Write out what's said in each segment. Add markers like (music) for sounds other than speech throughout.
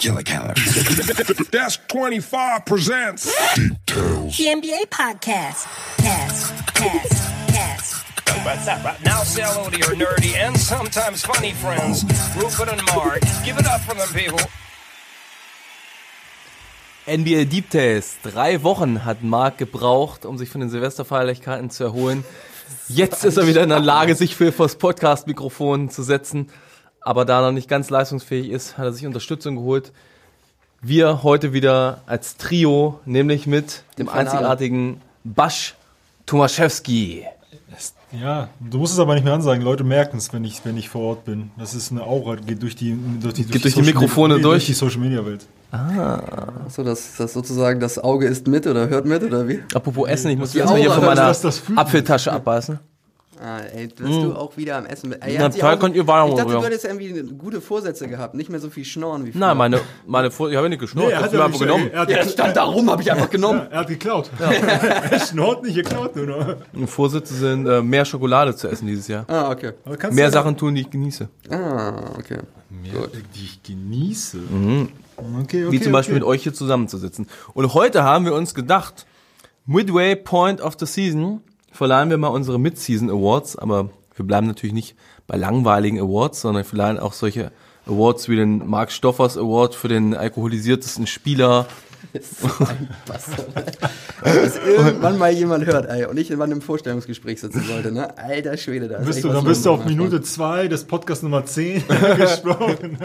Killer Keller. Desk 25 presents Details. The NBA podcast. Cast, cast, cast. Now say hello to your nerdy and sometimes funny friends, Rupert and Mark. Give it up for them, people. NBA Deep Test. Drei Wochen hat Marc gebraucht, um sich von den Silvesterfeierlichkeiten zu erholen. Jetzt ist er wieder in der Lage, sich für das Podcast-Mikrofon zu setzen. Aber da er noch nicht ganz leistungsfähig ist, hat er sich Unterstützung geholt. Wir heute wieder als Trio, nämlich mit dem einzigartigen Basch Tomaszewski. Ja, du musst es aber nicht mehr ansagen. Leute merken es, wenn ich, wenn ich vor Ort bin. Das ist eine Aura, geht durch die, durch die, Geht durch die Social Mikrofone Media, durch? die Social Media Welt. So, dass das sozusagen das Auge ist mit oder hört mit oder wie? Apropos Essen, ich muss Die erstmal hier von meiner das- das Apfeltasche abbeißen. Ah, ey, bist du auch wieder am Essen mit. Ey, Na, auch- könnt ihr weiter Ich dachte, ja. du hättest irgendwie gute Vorsätze gehabt, nicht mehr so viel schnorren wie früher. Nein, meine, meine Vor ich habe nicht geschnurrt, ich habe mir einfach genommen. Er hat, Ja, stand da rum, habe ich einfach genommen. er hat geklaut. (laughs) er schnort nicht, er klaut nur noch. Die Vorsätze sind, äh, mehr Schokolade zu essen dieses Jahr. Ah, okay. Mehr du- Sachen tun, die ich genieße. Ah, okay. Mehr, die ich genieße. Okay, okay, Wie zum Beispiel okay. mit euch hier zusammenzusitzen. Und heute haben wir uns gedacht, Midway Point of the Season verleihen wir mal unsere Mid-Season Awards, aber wir bleiben natürlich nicht bei langweiligen Awards, sondern wir verleihen auch solche Awards wie den Mark Stoffers Award für den alkoholisiertesten Spieler. So ein Bastard. Dass irgendwann mal jemand hört, ey, und ich in einem Vorstellungsgespräch sitzen sollte, ne? Alter Schwede, da ist Bist du, dann bist du auf Minute 2 des Podcast Nummer 10 (laughs) gesprochen.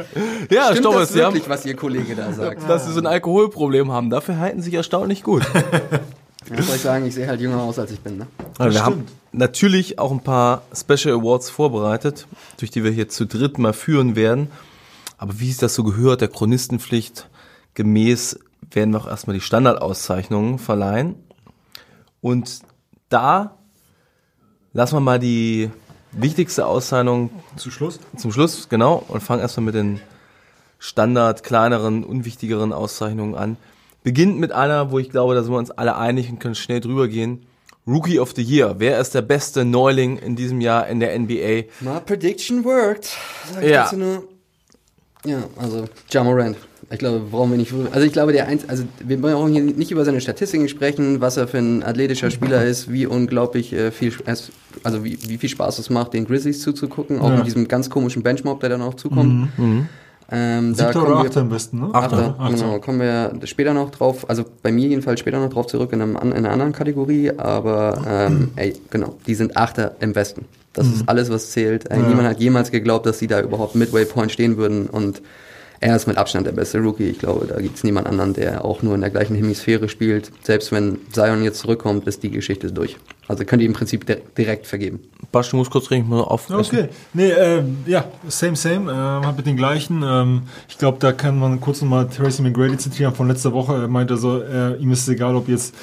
Ja, Stimmt Stoffers, das Sie haben, wirklich, was Ihr Kollege da sagt? dass sie so ein Alkoholproblem haben. Dafür halten sie sich erstaunlich gut. (laughs) Ich soll ich sagen, ich sehe halt jünger aus, als ich bin, ne? Also wir haben natürlich auch ein paar Special Awards vorbereitet, durch die wir hier zu dritt mal führen werden. Aber wie es das so gehört, der Chronistenpflicht gemäß, werden wir auch erstmal die Standardauszeichnungen verleihen. Und da lassen wir mal die wichtigste Auszeichnung Zu Schluss. zum Schluss, genau, und fangen erstmal mit den Standard, kleineren, unwichtigeren Auszeichnungen an. Beginnt mit einer, wo ich glaube, da sind wir uns alle einig und können schnell drüber gehen. Rookie of the Year. Wer ist der beste Neuling in diesem Jahr in der NBA? My prediction worked. Sag Ja. nur. Ja, also Ja Morant. Ich glaube, brauchen wir nicht. Also ich glaube, der eins, also wir brauchen hier nicht über seine Statistiken sprechen, was er für ein athletischer Spieler ist, wie unglaublich äh, viel, also wie, wie viel Spaß es macht, den Grizzlies zuzugucken, auch Ja. mit diesem ganz komischen Benchmob, der dann auch zukommt. Ähm, da Siebter kommen oder wir- Achter am besten, ne? Achter, Achter. genau. Kommen wir später noch drauf, also bei mir jedenfalls später noch drauf zurück in, einem, in einer anderen Kategorie, aber ähm, (clears throat) ey, genau, die sind Achter im Westen. Das ist alles, was zählt. Ey, Niemand hat jemals geglaubt, dass sie da überhaupt Midway Point stehen würden und er ist mit Abstand der beste Rookie. Ich glaube, da gibt es niemand anderen, der auch nur in der gleichen Hemisphäre spielt. Selbst wenn Zion jetzt zurückkommt, ist die Geschichte durch. Also könnt ihr im Prinzip di- direkt vergeben. Basch, du musst kurz reden, ich muss noch aufessen. Okay. Nee, ähm, ja, same, same. Ähm, hat mit den gleichen. Ähm, ich glaube, da kann man kurz nochmal Tracy McGrady zitieren von letzter Woche. Er meinte so, äh, ihm ist es egal, ob jetzt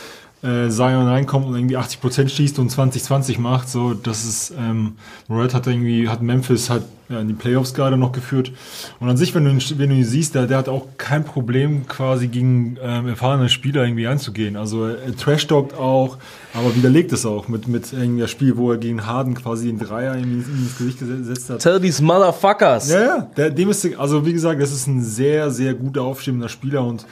äh, Zion reinkommt und irgendwie 80% schießt und 20-20 macht. So, das ist, ähm, Red hat irgendwie, hat Memphis hat ja, in die Playoffs gerade noch geführt. Und an sich, wenn du ihn, wenn du ihn siehst, der, der hat auch kein Problem, quasi gegen ähm, erfahrene Spieler irgendwie einzugehen. Also er trash-talkt auch, aber widerlegt es auch mit, mit irgendwie das Spiel, wo er gegen Harden quasi den Dreier ihm ins Gesicht gesetzt hat. Tell these motherfuckers. Ja, ja, der, dem ist, also wie gesagt, das ist ein sehr, sehr guter aufstrebender Spieler und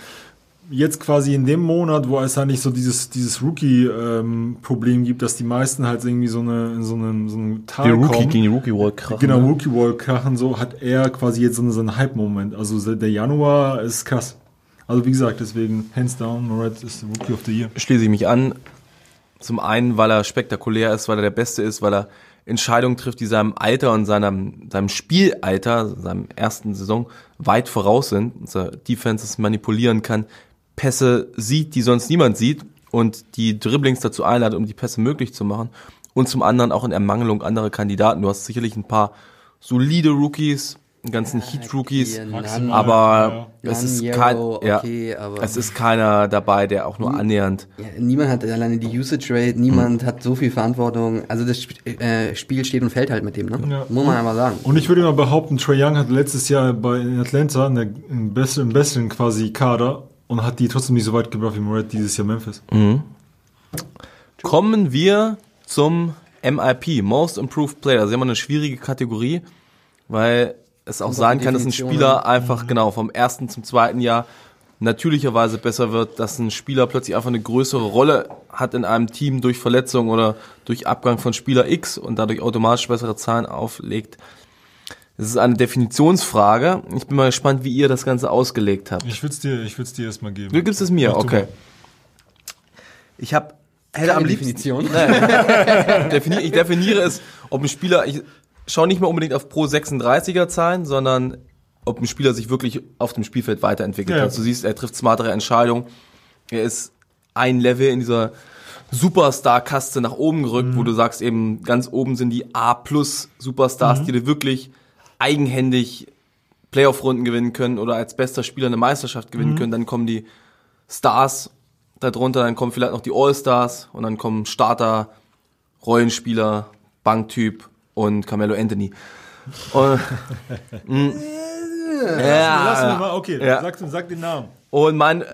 jetzt quasi in dem Monat, wo es halt nicht so dieses, dieses Rookie-Problem gibt, dass die meisten halt irgendwie so eine, in so einen, so einen Tal Die Rookie kommen. gegen die Rookie World krachen. Genau, ne? Rookie Wall krachen, so hat er quasi jetzt so einen, so einen Hype-Moment. Also der Januar ist krass. Also wie gesagt, deswegen hands down, Moret ist der Rookie of the Year. schließe ich mich an. Zum einen, weil er spektakulär ist, weil er der Beste ist, weil er Entscheidungen trifft, die seinem Alter und seinem, seinem Spielalter, seinem ersten Saison weit voraus sind. Dass er Defenses manipulieren kann, Pässe sieht, die sonst niemand sieht und die Dribblings dazu einladet, um die Pässe möglich zu machen. Und zum anderen auch in Ermangelung anderer Kandidaten. Du hast sicherlich ein paar solide Rookies, einen ganzen Heat-Rookies, hier Maximal, aber ja. es ist kein, ja, okay, aber- es ist keiner dabei, der auch nur annähernd Ja, niemand hat alleine die Usage Rate, niemand hat so viel Verantwortung. Also das Sp äh, Spiel steht und fällt halt mit dem, ne? Ja. Muss man einfach sagen. Und ich würde mal behaupten, Trae Young hat letztes Jahr bei Atlanta eine, einen besseren, besseren quasi Kader und hat die trotzdem nicht so weit gebracht wie Moret dieses Jahr Memphis. Kommen wir zum MIP, Most Improved Player. Das ist immer eine schwierige Kategorie, weil es auch sein kann, dass ein Spieler einfach genau vom ersten zum zweiten Jahr natürlicherweise besser wird, dass ein Spieler plötzlich einfach eine größere Rolle hat in einem Team durch Verletzung oder durch Abgang von Spieler X und dadurch automatisch bessere Zahlen auflegt. Es ist eine Definitionsfrage. Ich bin mal gespannt, wie ihr das Ganze ausgelegt habt. Ich würde es dir, ich würd's dir erstmal geben. Du gibst es mir, Mach du okay. Ich habe hätte Keine am liebsten Definition. (laughs) definiere, ich definiere es, ob ein Spieler, ich schaue nicht mehr unbedingt auf pro 36er Zahlen, sondern ob ein Spieler sich wirklich auf dem Spielfeld weiterentwickelt Ja, hat. Du siehst, er trifft smartere Entscheidungen. Er ist ein Level in dieser Superstar-Kaste nach oben gerückt, Mhm. wo du sagst eben, ganz oben sind die A-Plus Superstars, Mhm. die dir wirklich eigenhändig Playoff-Runden gewinnen können oder als bester Spieler eine Meisterschaft gewinnen Mhm. können. Dann kommen die Stars darunter, dann kommen vielleicht noch die All-Stars und dann kommen Starter, Rollenspieler, Banktyp und Carmelo Anthony. (laughs) Und, Mm. ja, Lass mir mal, okay, Ja. sag, sag den Namen. und mein,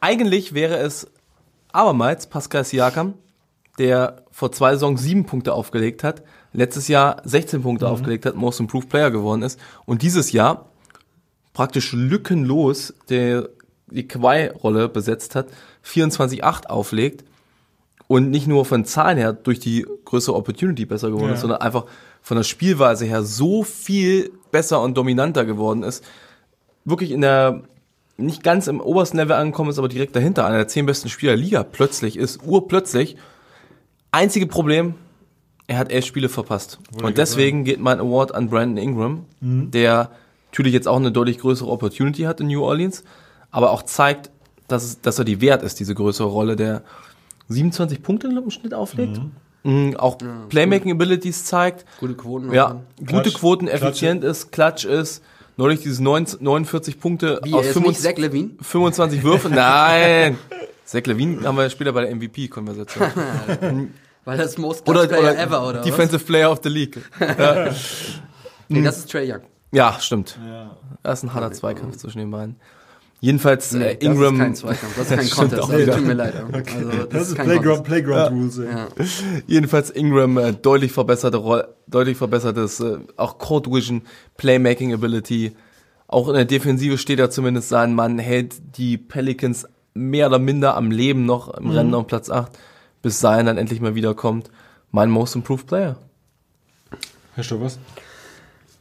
eigentlich wäre es abermals Pascal Siakam, der vor zwei Saisons sieben Punkte aufgelegt hat, letztes Jahr 16 Punkte aufgelegt hat, Most Improved Player geworden ist und dieses Jahr praktisch lückenlos der, die Kawhi-Rolle besetzt hat, 24-8 auflegt und nicht nur von Zahlen her durch die größere Opportunity besser geworden Ja. ist, sondern einfach von der Spielweise her so viel besser und dominanter geworden ist, wirklich in der nicht ganz im obersten Level angekommen ist, aber direkt dahinter, einer der zehn besten Spieler der Liga plötzlich ist, urplötzlich. Einzige Problem, er hat elf Spiele verpasst. und deswegen geht mein Award an Brandon Ingram, der natürlich jetzt auch eine deutlich größere Opportunity hat in New Orleans, aber auch zeigt, dass, es, dass er die wert ist, diese größere Rolle, der 27 Punkte im Schnitt auflegt. Mhm, auch Playmaking Abilities zeigt. Gute Quoten. Ja, gute Klatsch. Quoten, Klatsch. effizient ist, Klatsch ist. Neulich dieses 9, 49 Punkte Wie, aus er ist 25, nicht Zach Levine? 25 Würfen. (laughs) Nein! Zach Levine haben wir später bei der MVP-Konversation. (laughs) Weil das Most Oder, Player oder ever, oder Defensive Player of the League. (laughs) was? Nee, das ist Trey Young. Ja, stimmt. Ja. Das ist ein harter Zweikampf zwischen den beiden. Jedenfalls Nee, äh, das Ingram. ist kein Zweikampf, das ist (laughs) kein Contest. auch Also, tut mir leid. Also, das, Das ist kein Playground. Playground Rules, ey. Ja. Jedenfalls Ingram äh, deutlich verbesserte Roll, deutlich verbessertes äh, auch Court Vision, Playmaking Ability. Auch in der Defensive steht er zumindest sein Mann, hält die Pelicans mehr oder minder am Leben noch im Rennen um Platz 8, bis Zion dann endlich mal wiederkommt. Mein Most Improved Player. Herr Stoffers?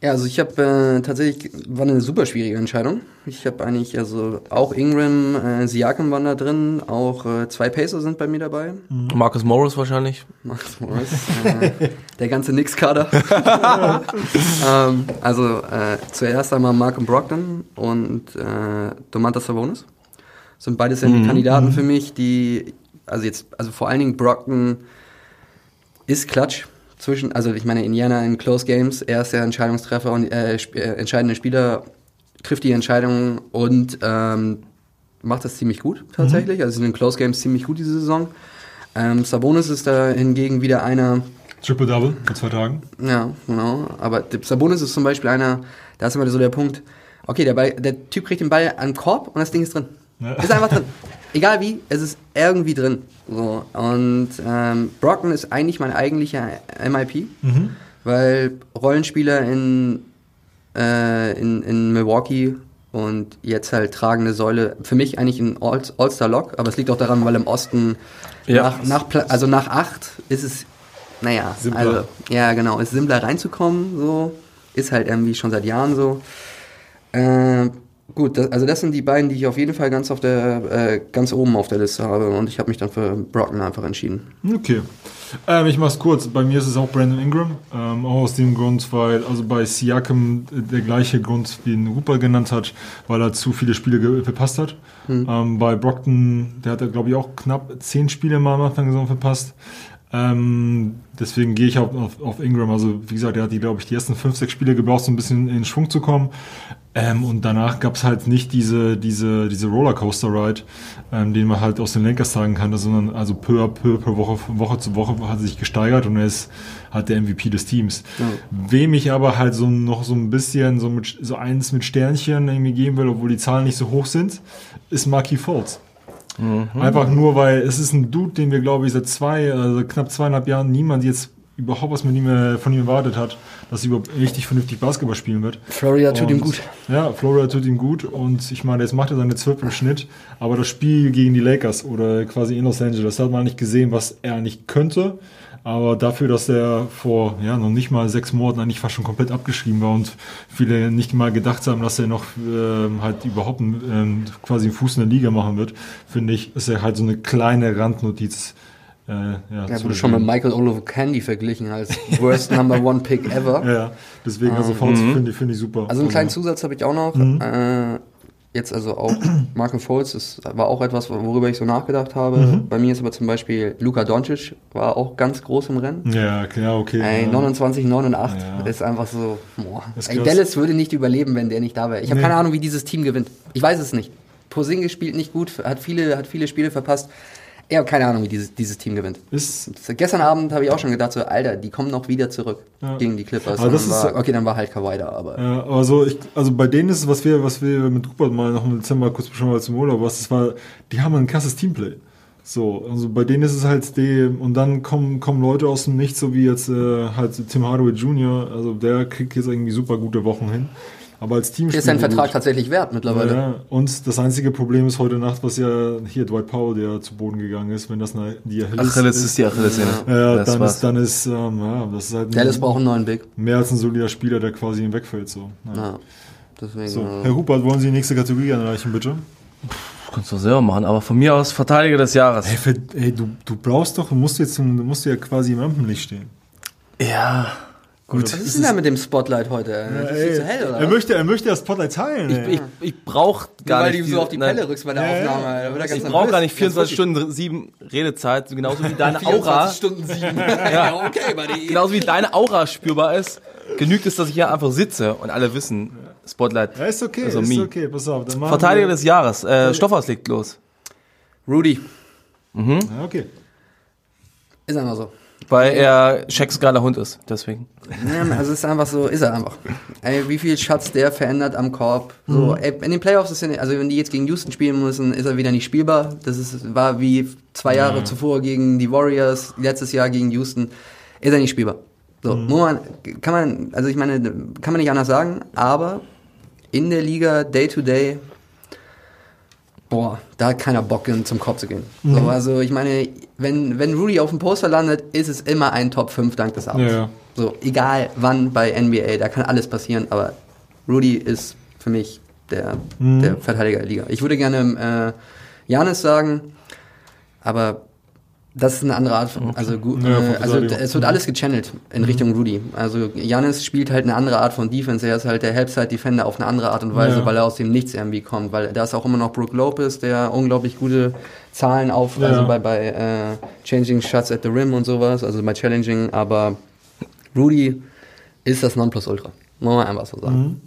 Ja, also ich habe äh, tatsächlich, war eine super schwierige Entscheidung. Ich habe eigentlich, also auch Ingram, äh, Siakam waren da drin, auch äh, zwei Pacer sind bei mir dabei. Marcus Morris wahrscheinlich. Marcus Morris, äh, der ganze Knicks-Kader. (laughs) ähm, also äh, zuerst einmal Malcolm Brogdon und äh, Domantas Sabonis. Sind beides ja die Kandidaten für mich, die, also jetzt, also vor allen Dingen Brogdon ist Klatsch zwischen, also ich meine Indiana in Close Games, er ist der Entscheidungstreffer und äh, sp äh, entscheidende Spieler, trifft die Entscheidung und ähm, macht das ziemlich gut tatsächlich. Also in den Close Games ziemlich gut diese Saison. Ähm, Sabonis ist da hingegen wieder einer, Triple-Double vor zwei Tagen. ja, genau. Aber Sabonis ist zum Beispiel einer, da ist immer so der Punkt, okay, der, Ball, der Typ kriegt den Ball an den Korb und das Ding ist drin. Ist einfach drin. Egal wie, es ist irgendwie drin. So. Und ähm, Brockton ist eigentlich mein eigentlicher MIP, weil Rollenspieler in, äh, in, in Milwaukee und jetzt halt tragende Säule, für mich eigentlich ein All- All-Star-Lock, aber es liegt auch daran, weil im Osten Ja. nach, nach, also nach acht ist es, naja, Simpler. also, ja genau, ist simpler reinzukommen, so, ist halt irgendwie schon seit Jahren so. Äh, gut, das, also das sind die beiden, die ich auf jeden Fall ganz auf der, äh, ganz oben auf der Liste habe und ich habe mich dann für Brockton einfach entschieden. Okay. Ähm, ich mach's kurz. Bei mir ist es auch Brandon Ingram. Ähm, auch aus dem Grund, weil, also bei Siakam äh, der gleiche Grund, wie ihn Rupert genannt hat, weil er zu viele Spiele verpasst hat. Ähm, bei Brockton, der hat, glaube ich, auch knapp zehn Spiele mal am Anfang der Saison verpasst. Ähm, deswegen gehe ich auf, auf, auf Ingram. Also, wie gesagt, der hat die, glaube ich, die ersten fünf, sechs Spiele gebraucht, so ein bisschen in Schwung zu kommen. Ähm, und danach gab es halt nicht diese, diese, diese Rollercoaster-Ride, ähm, den man halt aus den Lakers sagen kann, sondern also peu à peu, pro Woche, von Woche zu Woche hat er sich gesteigert und er ist halt der MVP des Teams. Wem ich aber halt so noch so ein bisschen so, mit, so eins mit Sternchen irgendwie geben will, obwohl die Zahlen nicht so hoch sind, ist Marky Fultz. Einfach nur, weil es ist ein Dude, den wir, glaube ich, seit zwei, also knapp zweieinhalb Jahren niemand jetzt überhaupt was man ihm, äh, von ihm erwartet hat, dass er überhaupt richtig vernünftig Basketball spielen wird. Florida tut ihm gut. Ja, Florida tut ihm gut und ich meine, jetzt macht er seine 12 im Schnitt, aber das Spiel gegen die Lakers oder quasi in Los Angeles, da hat man nicht gesehen, was er nicht könnte. Aber dafür, dass er vor ja, noch nicht mal sechs Monaten eigentlich fast schon komplett abgeschrieben war und viele nicht mal gedacht haben, dass er noch ähm, halt überhaupt einen, ähm, quasi einen Fuß in der Liga machen wird, finde ich, ist er halt so eine kleine Randnotiz. Äh, ja, zu wurde schon mit. Michael Oliver Candy verglichen als worst number one pick ever. (laughs) Ja, deswegen, also Fouls finde ich, finde ich super. Also einen kleinen Zusatz habe ich auch noch. Äh, jetzt also auch (clears throat) Markel Fultz, das war auch etwas, worüber ich so nachgedacht habe. Bei mir ist aber zum Beispiel Luka Doncic, war auch ganz groß im Rennen. Ja, klar, okay. Ey, ja. 29, 9 und 8 Ja. ist einfach so, boah. Ey. Dallas würde nicht überleben, wenn der nicht da wäre. Ich habe Nee. keine Ahnung, wie dieses Team gewinnt. Ich weiß es nicht. Porzingis spielt nicht gut, hat viele, hat viele Spiele verpasst. Ich habe keine Ahnung, wie dieses, dieses Team gewinnt. Ist, Gestern Abend habe ich auch schon gedacht, so, Alter, die kommen noch wieder zurück Ja. gegen die Clippers. Aber das ist war, okay, dann war halt Kawhi da, aber Ja, aber so, ich, also bei denen ist es, was wir, was wir mit Rupert mal noch im Dezember kurz besprochen haben zum Urlaub, was das war, die haben ein krasses Teamplay. So, also bei denen ist es halt die, und dann kommen, kommen Leute aus dem Nichts, so wie jetzt äh, halt Tim Hardaway Jr., also der kriegt jetzt irgendwie super gute Wochen hin. Aber als Team ist sein Vertrag tatsächlich wert mittlerweile. Ja, und das einzige Problem ist heute Nacht, was ja hier Dwight Powell, der zu Boden gegangen ist, wenn das eine, die Achilles, Achilles ist die Achillessehne. ja, das dann war's. ist, dann ist, ähm, ja, das ist halt Dallas ein, braucht einen neuen Big. mehr als ein solider Spieler, der quasi ihm wegfällt, so. Ja. Ja. Deswegen, So, äh, Herr Hubert, wollen Sie die nächste Kategorie anreichen, bitte? Kannst du selber machen, aber von mir aus Verteidiger des Jahres. Hey, für, hey du, du brauchst doch, du musst jetzt, du musst ja quasi im Rampenlicht stehen. Ja, gut. was ist denn da mit dem Spotlight heute? Ist das viel zu hell, oder? er möchte, er möchte das Spotlight teilen. ey. Ich, ich brauch gar Weil nicht. du so auf die nein, Pelle rückst bei der Ja, ja. Aufnahme. Ganz Ich brauche gar nicht Ganz 24 wirklich. Stunden sieben Redezeit, genauso wie deine (laughs) Aura, 24 Stunden sieben. (laughs) ja, okay, buddy. genauso wie deine Aura spürbar ist. Genügt es, dass ich hier einfach sitze und alle wissen, Spotlight. ja, ist okay, Also ist me. okay, pass auf. Dann machen Verteidiger des Jahres. Äh, Stoffhaus legt los. Rudy. Ja, okay. Ist einfach so. Weil er geiler Hund ist. Deswegen. Ja, also es ist einfach so, ist er einfach. Ey, wie viel Schatz der verändert am Korb. So, ey, in den Playoffs ist er, also wenn die jetzt gegen Houston spielen müssen, ist er wieder nicht spielbar. Das ist, war wie zwei Jahre zuvor gegen die Warriors, letztes Jahr gegen Houston, ist er nicht spielbar. So, muss man, kann man, also ich meine, kann man nicht anders sagen, aber in der Liga Day to Day, boah, da hat keiner Bock in- zum Korb zu gehen. So, also ich meine, wenn, wenn Rudy auf dem Poster landet, ist es immer ein Top 5 dank des Abends. Ja. So, egal wann bei NBA, da kann alles passieren, aber Rudy ist für mich der, Mhm. der Verteidiger der Liga. Ich würde gerne äh, Janis sagen, aber das ist eine andere Art von, also, gu- Ja, äh, also es wird alles gechannelt in Richtung Rudy. Also Janis spielt halt eine andere Art von Defense, er ist halt der Helpside-Defender auf eine andere Art und Weise, Ja. weil er aus dem Nichts irgendwie kommt, weil da ist auch immer noch Brooke Lopez, der unglaublich gute Zahlen auf, Ja. also bei, bei äh, Changing Shots at the Rim und sowas, also bei Challenging, aber Rudy ist das Nonplusultra. Muss man einfach so sagen.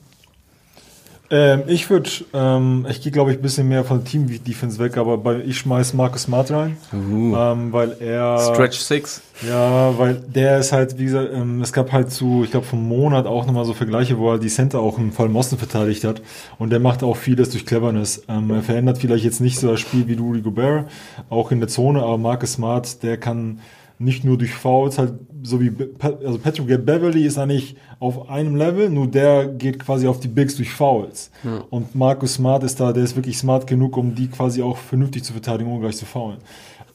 Ähm, ich würde, ähm, ich gehe glaube ich ein bisschen mehr von Team-Defense weg, aber bei, ich schmeiß Marcus Smart rein, ähm, weil er... Stretch 6. Ja, weil der ist halt, wie gesagt, ähm, es gab halt zu, ich glaube, vom Monat auch nochmal so Vergleiche, wo er die Center auch im Fall Mosten verteidigt hat. Und der macht auch vieles durch Cleverness. Ähm, er verändert vielleicht jetzt nicht so das Spiel wie Rudy Gobert, auch in der Zone, aber Marcus Smart, der kann nicht nur durch Fouls, halt so wie, also Patrick Beverly ist eigentlich auf einem Level, nur der geht quasi auf die Bigs durch Fouls. Und Marcus Smart ist da, der ist wirklich smart genug, um die quasi auch vernünftig zu verteidigen, ohne gleich zu foulen.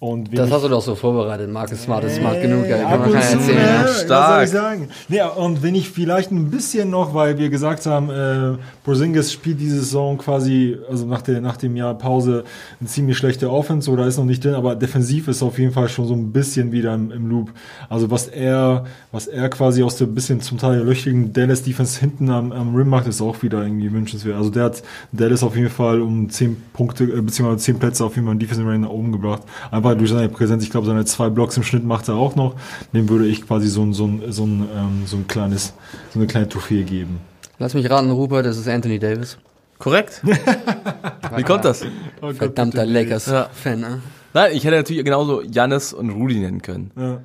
Und Das hast du doch so vorbereitet. Marcus Smart ist smart genug. Ja, kann man erzählen. Ja. Was soll Stark. ich sagen? Nee, und wenn ich vielleicht ein bisschen noch, weil wir gesagt haben, äh, Porzingis spielt diese Saison quasi, also nach, der, nach dem Jahr Pause, eine ziemlich schlechte Offense oder ist noch nicht drin, aber defensiv ist auf jeden Fall schon so ein bisschen wieder im, im Loop. Also was er, was er quasi aus der bisschen zum Teil löchrigen Dallas Defense hinten am, am Rim macht, ist auch wieder irgendwie wünschenswert. Also der hat Dallas auf jeden Fall um 10 Punkte, äh, beziehungsweise 10 Plätze auf jeden Fall im Defensive Rating nach oben gebracht. Einfach durch seine Präsenz. Ich glaube, seine zwei Blocks im Schnitt macht er auch noch. Dem würde ich quasi so ein, so ein, so ein, ähm, so ein kleines, so eine kleine Trophäe geben. Lass mich raten, Rupert, das ist Anthony Davis. Korrekt. (laughs) Wie kommt das? Oh Verdammter Ja. Lakers-Fan, ne? Nein, ich hätte natürlich genauso Jannis und Rudy nennen können. Ja.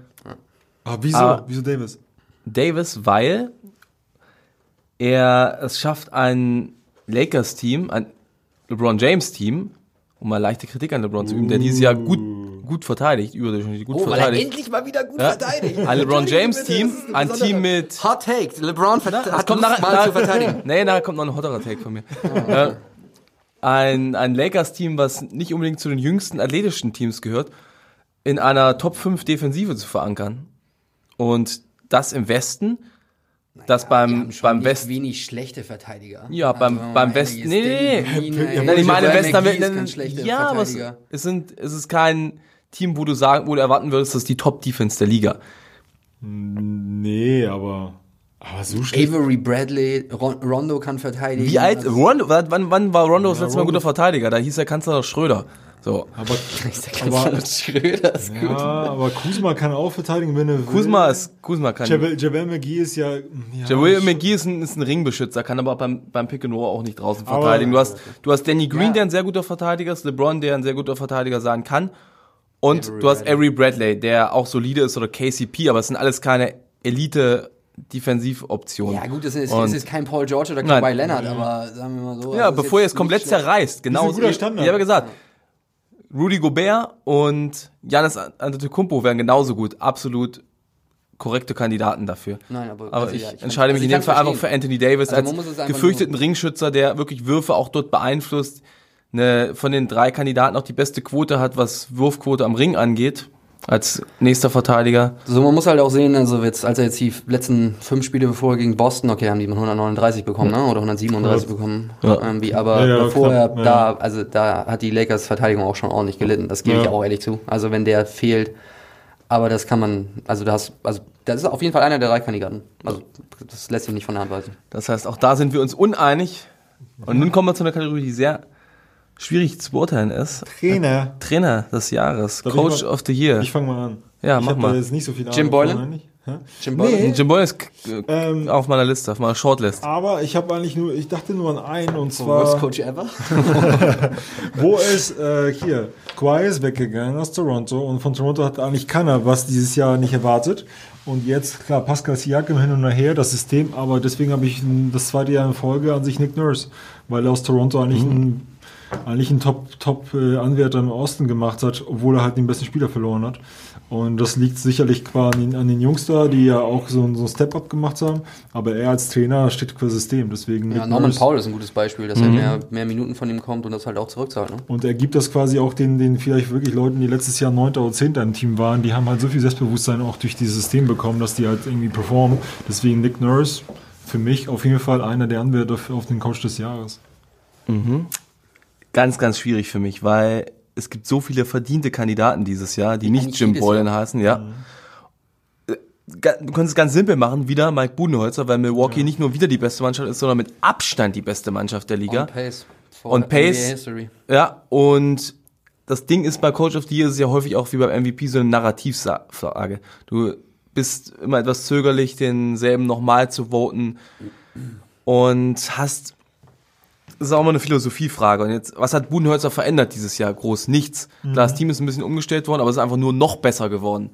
Aber wieso? Aber- wieso Davis? Davis, weil er es schafft, ein Lakers-Team, ein LeBron James-Team, um mal leichte Kritik an LeBron zu üben, der dieses Jahr gut, gut verteidigt, überdurchschnittlich gut Oh, weil er verteidigt. endlich mal wieder gut Ja. verteidigt. Ein LeBron Entschuldige James bitte, Team, das ist ein Team mit Hot Take. LeBron Das hat kommt nachher, mal zu verteidigen. (laughs) Nee, nachher kommt noch ein hotterer Take von mir. Äh, ein ein Lakers-Team, was nicht unbedingt zu den jüngsten athletischen Teams gehört, in einer Top 5 Defensive zu verankern. Und das im Westen, das Wir beim, haben schon beim nicht Westen. wenig schlechte Verteidiger. Ja, beim- man beim mal Westen- ist, nee, nee, nee. Nein, ich meine, Westen, ist kein schlechter ja, aber es, es, sind, es ist kein Team, wo du sagen, wo du erwarten würdest, das ist die Top-Defense der Liga. Nee, aber, aber so schlecht. Avery Bradley, Ron Rondo kann verteidigen. Wie alt, Also, Rondo, wann, wann war Rondo das Ja, letzte Mal ein Rondo- guter Verteidiger? Da hieß der Kanzler Schröder. So. Aber, (laughs) aber, aber, Schröder ist gut. ja, aber Kuzma kann auch verteidigen, wenn er will. Kuzma ist, Kuzma kann. Javel, Javel McGee ist ja. ja Javel McGee ist ein, ist ein Ringbeschützer, kann aber auch beim, beim Pick and Roll auch nicht draußen Aber- verteidigen. Du hast, du hast Danny Green, Ja. der ein sehr guter Verteidiger ist, LeBron, der ein sehr guter Verteidiger sein kann. Und Avery du hast. Avery Bradley, der auch solide ist, oder KCP, aber es sind alles keine Elite-Defensivoptionen. Ja gut, es ist, es ist kein Paul George oder. Kawhi Leonard, aber sagen wir mal so. Ja, ist bevor ihr es komplett schlecht. zerreißt. Genau. Standard. Ich habe gesagt, Rudy Gobert und Giannis Antetokounmpo wären genauso gut. Absolut korrekte Kandidaten dafür. Nein, aber- aber also ich ja, ich entscheide mich also in dem Fall kann's einfach für verstehen. Anthony Davis Also als gefürchteten Ringschützer, der wirklich Würfe auch dort beeinflusst. Eine, von den drei Kandidaten auch die beste Quote hat, was Wurfquote am Ring angeht. Als nächster Verteidiger. So, man muss halt auch sehen, also jetzt, als er jetzt die letzten fünf Spiele bevor er gegen Boston, okay, haben die mal 139 bekommen, ne? Oder 137 bekommen. Ja. Irgendwie, aber Ja, ja, bevor er ja. da, also da hat die Lakers Verteidigung auch schon ordentlich gelitten. Das gebe ich Ja. auch ehrlich zu. Also wenn der fehlt, aber das kann man, also das, also das ist auf jeden Fall einer der drei Kandidaten. Also das lässt sich nicht von der Hand weisen. Das heißt, auch da sind wir uns uneinig. Und nun kommen wir zu einer Kategorie, die sehr schwierig zu beurteilen ist. Trainer. Trainer des Jahres, Darf Coach mal- of the Year. Ich fange mal an. Ja, ich mach hab mal. Da jetzt nicht so viel Jim Ahnung Boylan? Jim Nee. Boylan? Jim Boylan ist äh, Ähm, auf meiner Liste, auf meiner Shortlist. Aber ich habe eigentlich nur, ich dachte nur an einen und Worst zwar, Coach ever? (laughs) wo ist äh, hier, Kawhi ist weggegangen aus Toronto und von Toronto hat eigentlich keiner was dieses Jahr nicht erwartet. Und jetzt, klar, Pascal Siakam hin und her, das System, aber deswegen habe ich das zweite Jahr in Folge an sich Nick Nurse, weil er aus Toronto eigentlich ein eigentlich einen Top, Top äh, Anwärter im Osten gemacht hat, obwohl er halt den besten Spieler verloren hat. Und das liegt sicherlich quasi an den, an den Jungs da, die ja auch so, ein- so ein Step-Up gemacht haben. Aber er als Trainer steht für System. Deswegen Ja, Norman Paul ist ein gutes Beispiel, dass er mehr, mehr Minuten von ihm kommt und das halt auch zurückzahlt. Ne? Und er gibt das quasi auch den, den vielleicht wirklich Leuten, die letztes Jahr 9. oder 10. im Team waren, die haben halt so viel Selbstbewusstsein auch durch dieses System bekommen, dass die halt irgendwie performen. Deswegen Nick Nurse für mich auf jeden Fall einer der Anwärter auf den Coach des Jahres. Ganz, ganz schwierig für mich, weil es gibt so viele verdiente Kandidaten dieses Jahr, die nicht eigentlich Jim Boylan Jahr. heißen, ja. Äh, ga- Du kannst es ganz simpel machen, wieder Mike Budenholzer, weil Milwaukee nicht nur wieder die beste Mannschaft ist, sondern mit Abstand die beste Mannschaft der Liga. On pace. On pace. Ja, und das Ding ist bei Coach of the Year ist es ja häufig auch wie beim MVP so eine Narrativfrage. Du bist immer etwas zögerlich, denselben nochmal zu voten und hast ist auch mal eine Philosophiefrage. Und jetzt, was hat Budenholzer verändert dieses Jahr? Groß nichts. Klar, das Team ist ein bisschen umgestellt worden, aber es ist einfach nur noch besser geworden.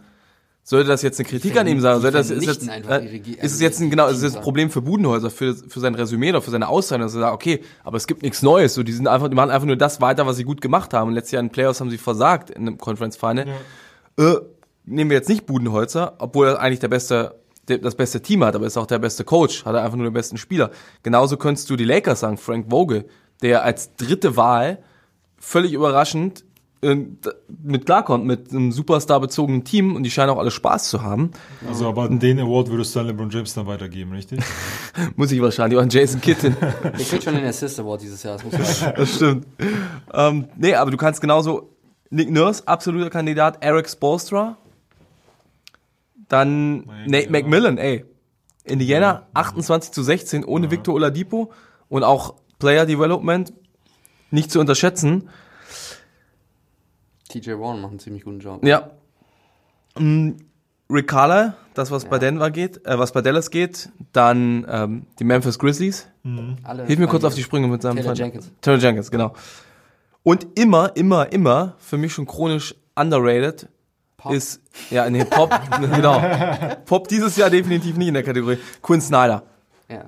Sollte das jetzt eine Kritik an ihm sein? Sollte das, ist, jetzt, äh, ihre Ge- ist es also jetzt ein, genau, ist jetzt ein Problem für Budenholzer, für, für sein Resümee oder für seine Auszeichnung, dass er sagt, okay, aber es gibt nichts Neues. So, die sind einfach, die machen einfach nur das weiter, was sie gut gemacht haben. Und letztes Jahr in Playoffs haben sie versagt in einem Conference Final. Äh, nehmen wir jetzt nicht Budenholzer, obwohl er eigentlich der beste, das beste Team hat, aber ist auch der beste Coach, hat er einfach nur den besten Spieler. Genauso könntest du die Lakers sagen, Frank Vogel, der als dritte Wahl völlig überraschend äh, mit klarkommt, mit einem Superstar-bezogenen Team und die scheinen auch alle Spaß zu haben. Also, aber den Award würdest du dann LeBron James dann weitergeben, richtig? (laughs) Muss ich wahrscheinlich auch an Jason Kitten. Der kriegt schon den Assist Award dieses Jahr. Das muss man sagen. (laughs) Das stimmt. ähm, nee, aber du kannst genauso Nick Nurse, absoluter Kandidat, Eric Spolstra, dann Nate McMillan, ey. Indiana 28 zu 16 ohne Victor Oladipo und auch Player Development nicht zu unterschätzen. TJ Warren macht einen ziemlich guten Job. Ja. Mm, Rick Carlisle, das was bei Denver geht, äh, was bei Dallas geht, dann ähm, die Memphis Grizzlies. Alle Hilf mir kurz auf die Sprünge mit seinem Taylor Freund. Jenkins. Taylor Jenkins, genau. Und immer, immer, immer, für mich schon chronisch underrated, ist, ja, nee, Pop, (laughs) genau. Pop dieses Jahr definitiv nicht in der Kategorie. Quinn Snyder. Ja.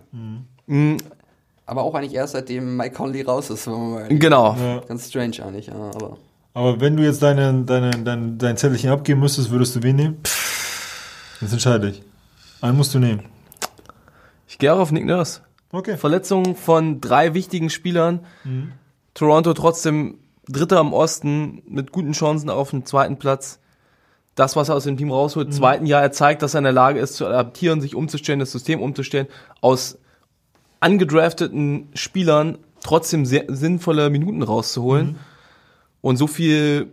Mhm. Aber auch eigentlich erst seitdem Mike Conley raus ist. wenn man mal ehrlich Genau. Ja. Ganz strange eigentlich, ja, aber. Aber wenn du jetzt deine, deine, dein, dein Zettelchen abgeben müsstest, würdest du wen nehmen? Jetzt entscheide ich. Einen musst du nehmen. Ich gehe auch auf Nick Nurse. Okay. Verletzung von drei wichtigen Spielern. Toronto trotzdem Dritter am Osten mit guten Chancen auf den zweiten Platz. Das, was er aus dem Team rausholt, zweiten Jahr, er zeigt, dass er in der Lage ist, zu adaptieren, sich umzustellen, das System umzustellen, aus angedrafteten Spielern trotzdem sehr sinnvolle Minuten rauszuholen. Und so viel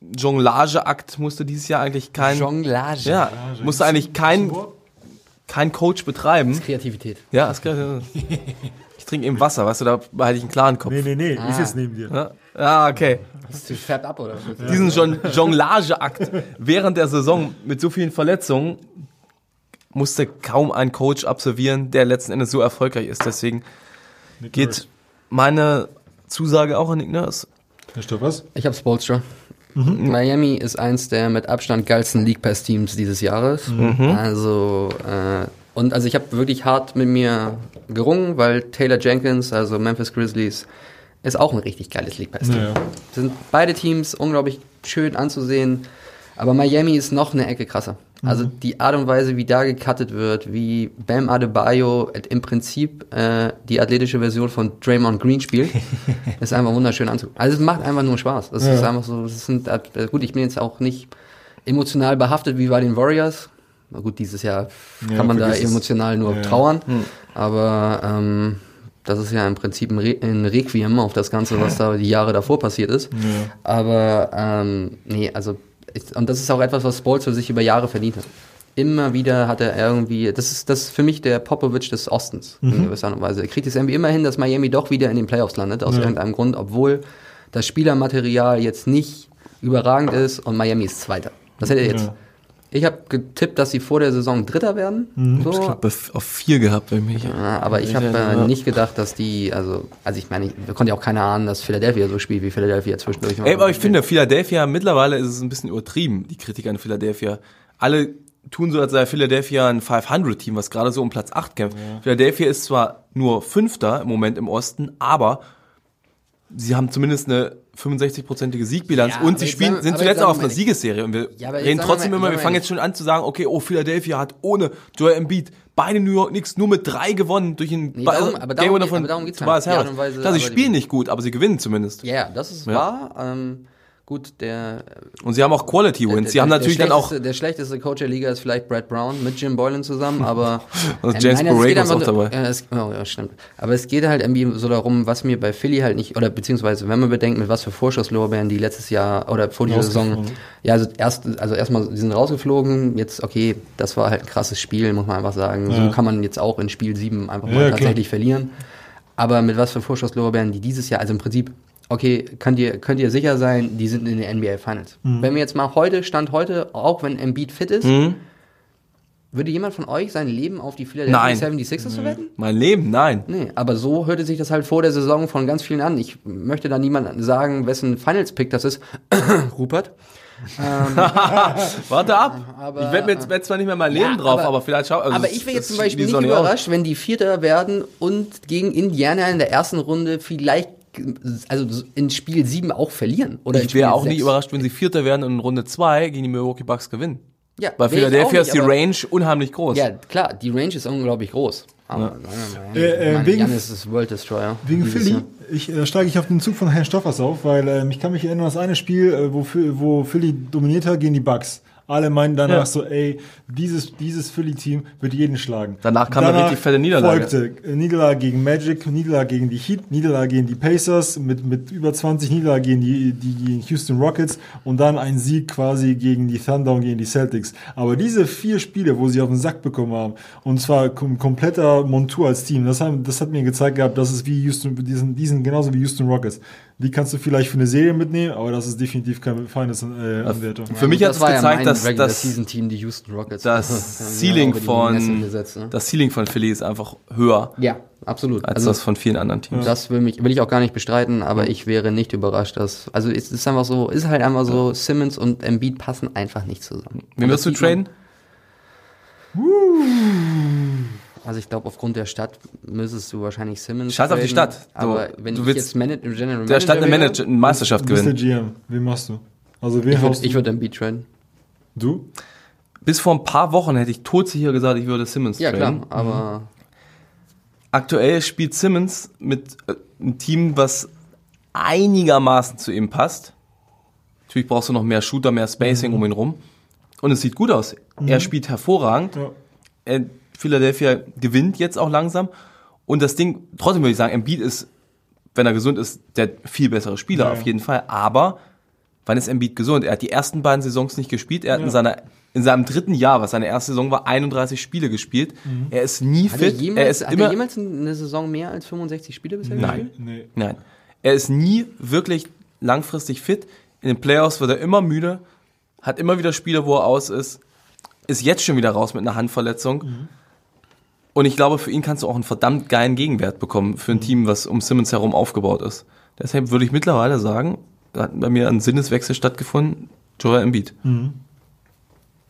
Jonglageakt musste dieses Jahr eigentlich kein, Jonglage. ja, musste eigentlich kein, kein Coach betreiben. Kreativität. Ja, ist geil. (laughs) Ich trinke eben Wasser, weißt du, da behalte ich einen klaren Kopf. Nee, nee, nee, Ah. ist jetzt neben dir. Ja, ja okay. Das färbt ab, oder? Diesen Jon- Jonglageakt während der Saison mit so vielen Verletzungen musste kaum ein Coach absolvieren, der letzten Endes so erfolgreich ist. Deswegen Nick geht Nurse. meine Zusage auch an Nick Nurse. Herr Stopp, was? Ich habe Spolstra. Miami ist eins der mit Abstand geilsten League Pass Teams dieses Jahres. Also äh, und also ich habe wirklich hart mit mir gerungen, weil Taylor Jenkins, also Memphis Grizzlies, ist auch ein richtig geiles League Pass Team. Ja. Sind beide Teams unglaublich schön anzusehen, aber Miami ist noch eine Ecke krasser. Also die Art und Weise, wie da gecuttet wird, wie Bam Adebayo im Prinzip äh, die athletische Version von Draymond Green spielt, (laughs) ist einfach wunderschön anzugucken. Also es macht einfach nur Spaß. Das ist einfach so, das sind, äh, gut, ich bin jetzt auch nicht emotional behaftet wie bei den Warriors. Na gut, dieses Jahr Ja, kann man da emotional nur Ja. trauern, aber ähm, das ist ja im Prinzip ein, Re ein Requiem auf das Ganze, was (laughs) da die Jahre davor passiert ist. Aber ähm, nee, also ich, und das ist auch etwas, was Spolster sich über Jahre verdient hat. Immer wieder hat er irgendwie, das ist das ist für mich der Popovich des Ostens in gewisser Art und Weise. Er kriegt es irgendwie immer hin, dass Miami doch wieder in den Playoffs landet, aus irgendeinem Grund, obwohl das Spielermaterial jetzt nicht überragend ist und Miami ist Zweiter. Das hätte er jetzt. Ja. Ich habe getippt, dass sie vor der Saison Dritter werden. So, Ich glaube, auf vier gehabt bei mir. ja, aber ich habe äh, nicht gedacht, dass die, also, also ich meine, ich- wir konnten ja auch keine ahnen, dass Philadelphia so spielt, wie Philadelphia zwischendurch. Ey, aber ich finde, Philadelphia, mittlerweile ist es ein bisschen übertrieben, die Kritik an Philadelphia. Alle tun so, als sei Philadelphia ein 500-Team, was gerade so um Platz 8 kämpft. Philadelphia ist zwar nur Fünfter im Moment im Osten, aber sie haben zumindest eine 65-prozentige Siegbilanz Ja, und sie spielen, sagen- sind zuletzt auch auf einer wir- Siegesserie und wir Ja, reden trotzdem wir- immer, wir wir fangen jetzt schon an zu sagen, okay, oh, Philadelphia hat ohne Joel Embiid beide New York Knicks nur mit drei gewonnen durch einen Nee, darum- aber darum Winner geht- von aber darum geht's Tobias Art Harris. Klar, sie spielen nicht gut, aber sie gewinnen zumindest. Ja, ja, das ist Ja. wahr. Ähm, gut, der, Und sie haben auch Quality der, Wins. Sie haben der natürlich dann auch schlechteste- Der schlechteste Coach der Liga ist vielleicht Brad Brown mit Jim Boylan zusammen, aber. (laughs) Also Ähm, James nein, es Borrego geht ist auch dabei. Ja, es, oh, ja, stimmt. Aber es geht halt irgendwie so darum, was mir bei Philly halt nicht, oder beziehungsweise, wenn man bedenkt, mit was für Vorschusslorbeeren die letztes Jahr oder vor dieser Saison. Ja, also erst, also erstmal, die sind rausgeflogen. Jetzt, okay, das war halt ein krasses Spiel, muss man einfach sagen. So Ja. kann man jetzt auch in Spiel 7 einfach Ja, mal klar. tatsächlich verlieren. Aber mit was für Vorschusslorbeeren die dieses Jahr, also im Prinzip, okay, könnt ihr, könnt ihr sicher sein, die sind in den NBA Finals. Mhm. Wenn wir jetzt mal heute, Stand heute, auch wenn Embiid fit ist, würde jemand von euch sein Leben auf die Philadelphia Nein. 76ers verwetten? mein Leben, nein. Nee, aber so hörte sich das halt vor der Saison von ganz vielen an. Ich möchte da niemand sagen, wessen Finals-Pick das ist. (coughs) Rupert. (laughs) Warte ab. Aber, ich wette mir jetzt werd zwar nicht mehr mein Leben Ja, drauf, aber- aber, vielleicht schau. Also aber das- ich wäre jetzt zum Beispiel nicht doch aus. überrascht, wenn die Vierter werden und gegen Indiana in der ersten Runde vielleicht also in Spiel 7 auch verlieren. Oder Ich wäre auch nicht überrascht, wenn sie Vierter werden und in Runde 2 gegen die Milwaukee Bucks gewinnen. Ja, Bei Philadelphia ist die Range unheimlich groß. Ja, klar, die Range ist unglaublich groß. Aber Äh, äh, äh, wegen- ist World Destroyer. Wegen Philly, ich, äh, steige ich auf den Zug von Herrn Stoffers auf, weil ähm, ich kann mich erinnern, das eine Spiel, äh, wo, wo Philly dominiert hat gegen die Bucks. Alle meinen danach Ja. so, ey, dieses, dieses Philly-Team wird jeden schlagen. Danach kam eine richtig fette Niederlage. Folgte äh, Niederlage gegen Magic, Niederlage gegen die Heat, Niederlage gegen die Pacers mit, mit über 20 Niederlagen gegen die, die Houston Rockets und dann ein Sieg quasi gegen die Thunder und gegen die Celtics. Aber diese vier Spiele, wo sie auf den Sack bekommen haben, und zwar kom kompletter Montur als Team, das, haben, das hat mir gezeigt gehabt, dass es wie Houston, diesen, diesen genauso wie Houston Rockets. Die kannst du vielleicht für eine Serie mitnehmen, aber das ist definitiv keine feines äh, Anwertung. Für mich hat es ja gezeigt, mein dass Regular das, Season Team, die Houston Rockets. das (laughs) Ceiling ja von gesetzt, ne? das Ceiling von Philly ist einfach höher Ja, absolut. als also das von vielen anderen Teams. das will, mich, will ich auch gar nicht bestreiten, aber ich wäre nicht überrascht, dass also es ist einfach so, ist halt einfach so, Simmons und Embiid passen einfach nicht zusammen. Wen wirst du sieht man- traden? Also ich glaube, aufgrund der Stadt müsstest du wahrscheinlich Simmons Scheiß auf die Stadt. Aber Du- wenn du ich willst jetzt Mana- General Der Stadt eine Manager, eine Meisterschaft Du bist der gewinnen. GM. Wen machst du? Also wen Ich würde Embiid traden. du? Bis vor ein paar Wochen hätte ich todsicher gesagt, ich würde Simmons Ja, traden. klar, aber Aktuell spielt Simmons mit äh, einem Team, was einigermaßen zu ihm passt. Natürlich brauchst du noch mehr Shooter, mehr Spacing um ihn rum. Und es sieht gut aus. Er spielt hervorragend. Ja. Äh, Philadelphia gewinnt jetzt auch langsam. Und das Ding, trotzdem würde ich sagen, Embiid ist, wenn er gesund ist, der viel bessere Spieler Ja, auf ja. jeden Fall. Aber wann ist Embiid gesund? Er hat die ersten beiden Saisons nicht gespielt. Er hat in, seiner, in seinem dritten Jahr, was seine erste Saison war, 31 Spiele gespielt. Er ist nie hat er fit. jemals, er ist hat immer, er jemals eine Saison mehr als 65 Spiele bisher Nein. gespielt? Nee. Nein. Er ist nie wirklich langfristig fit. In den Playoffs wird er immer müde, hat immer wieder Spiele, wo er aus ist, ist jetzt schon wieder raus mit einer Handverletzung. Und ich glaube, für ihn kannst du auch einen verdammt geilen Gegenwert bekommen für ein Team, was um Simmons herum aufgebaut ist. Deshalb würde ich mittlerweile sagen, da hat bei mir ein Sinneswechsel stattgefunden, Joel Embiid.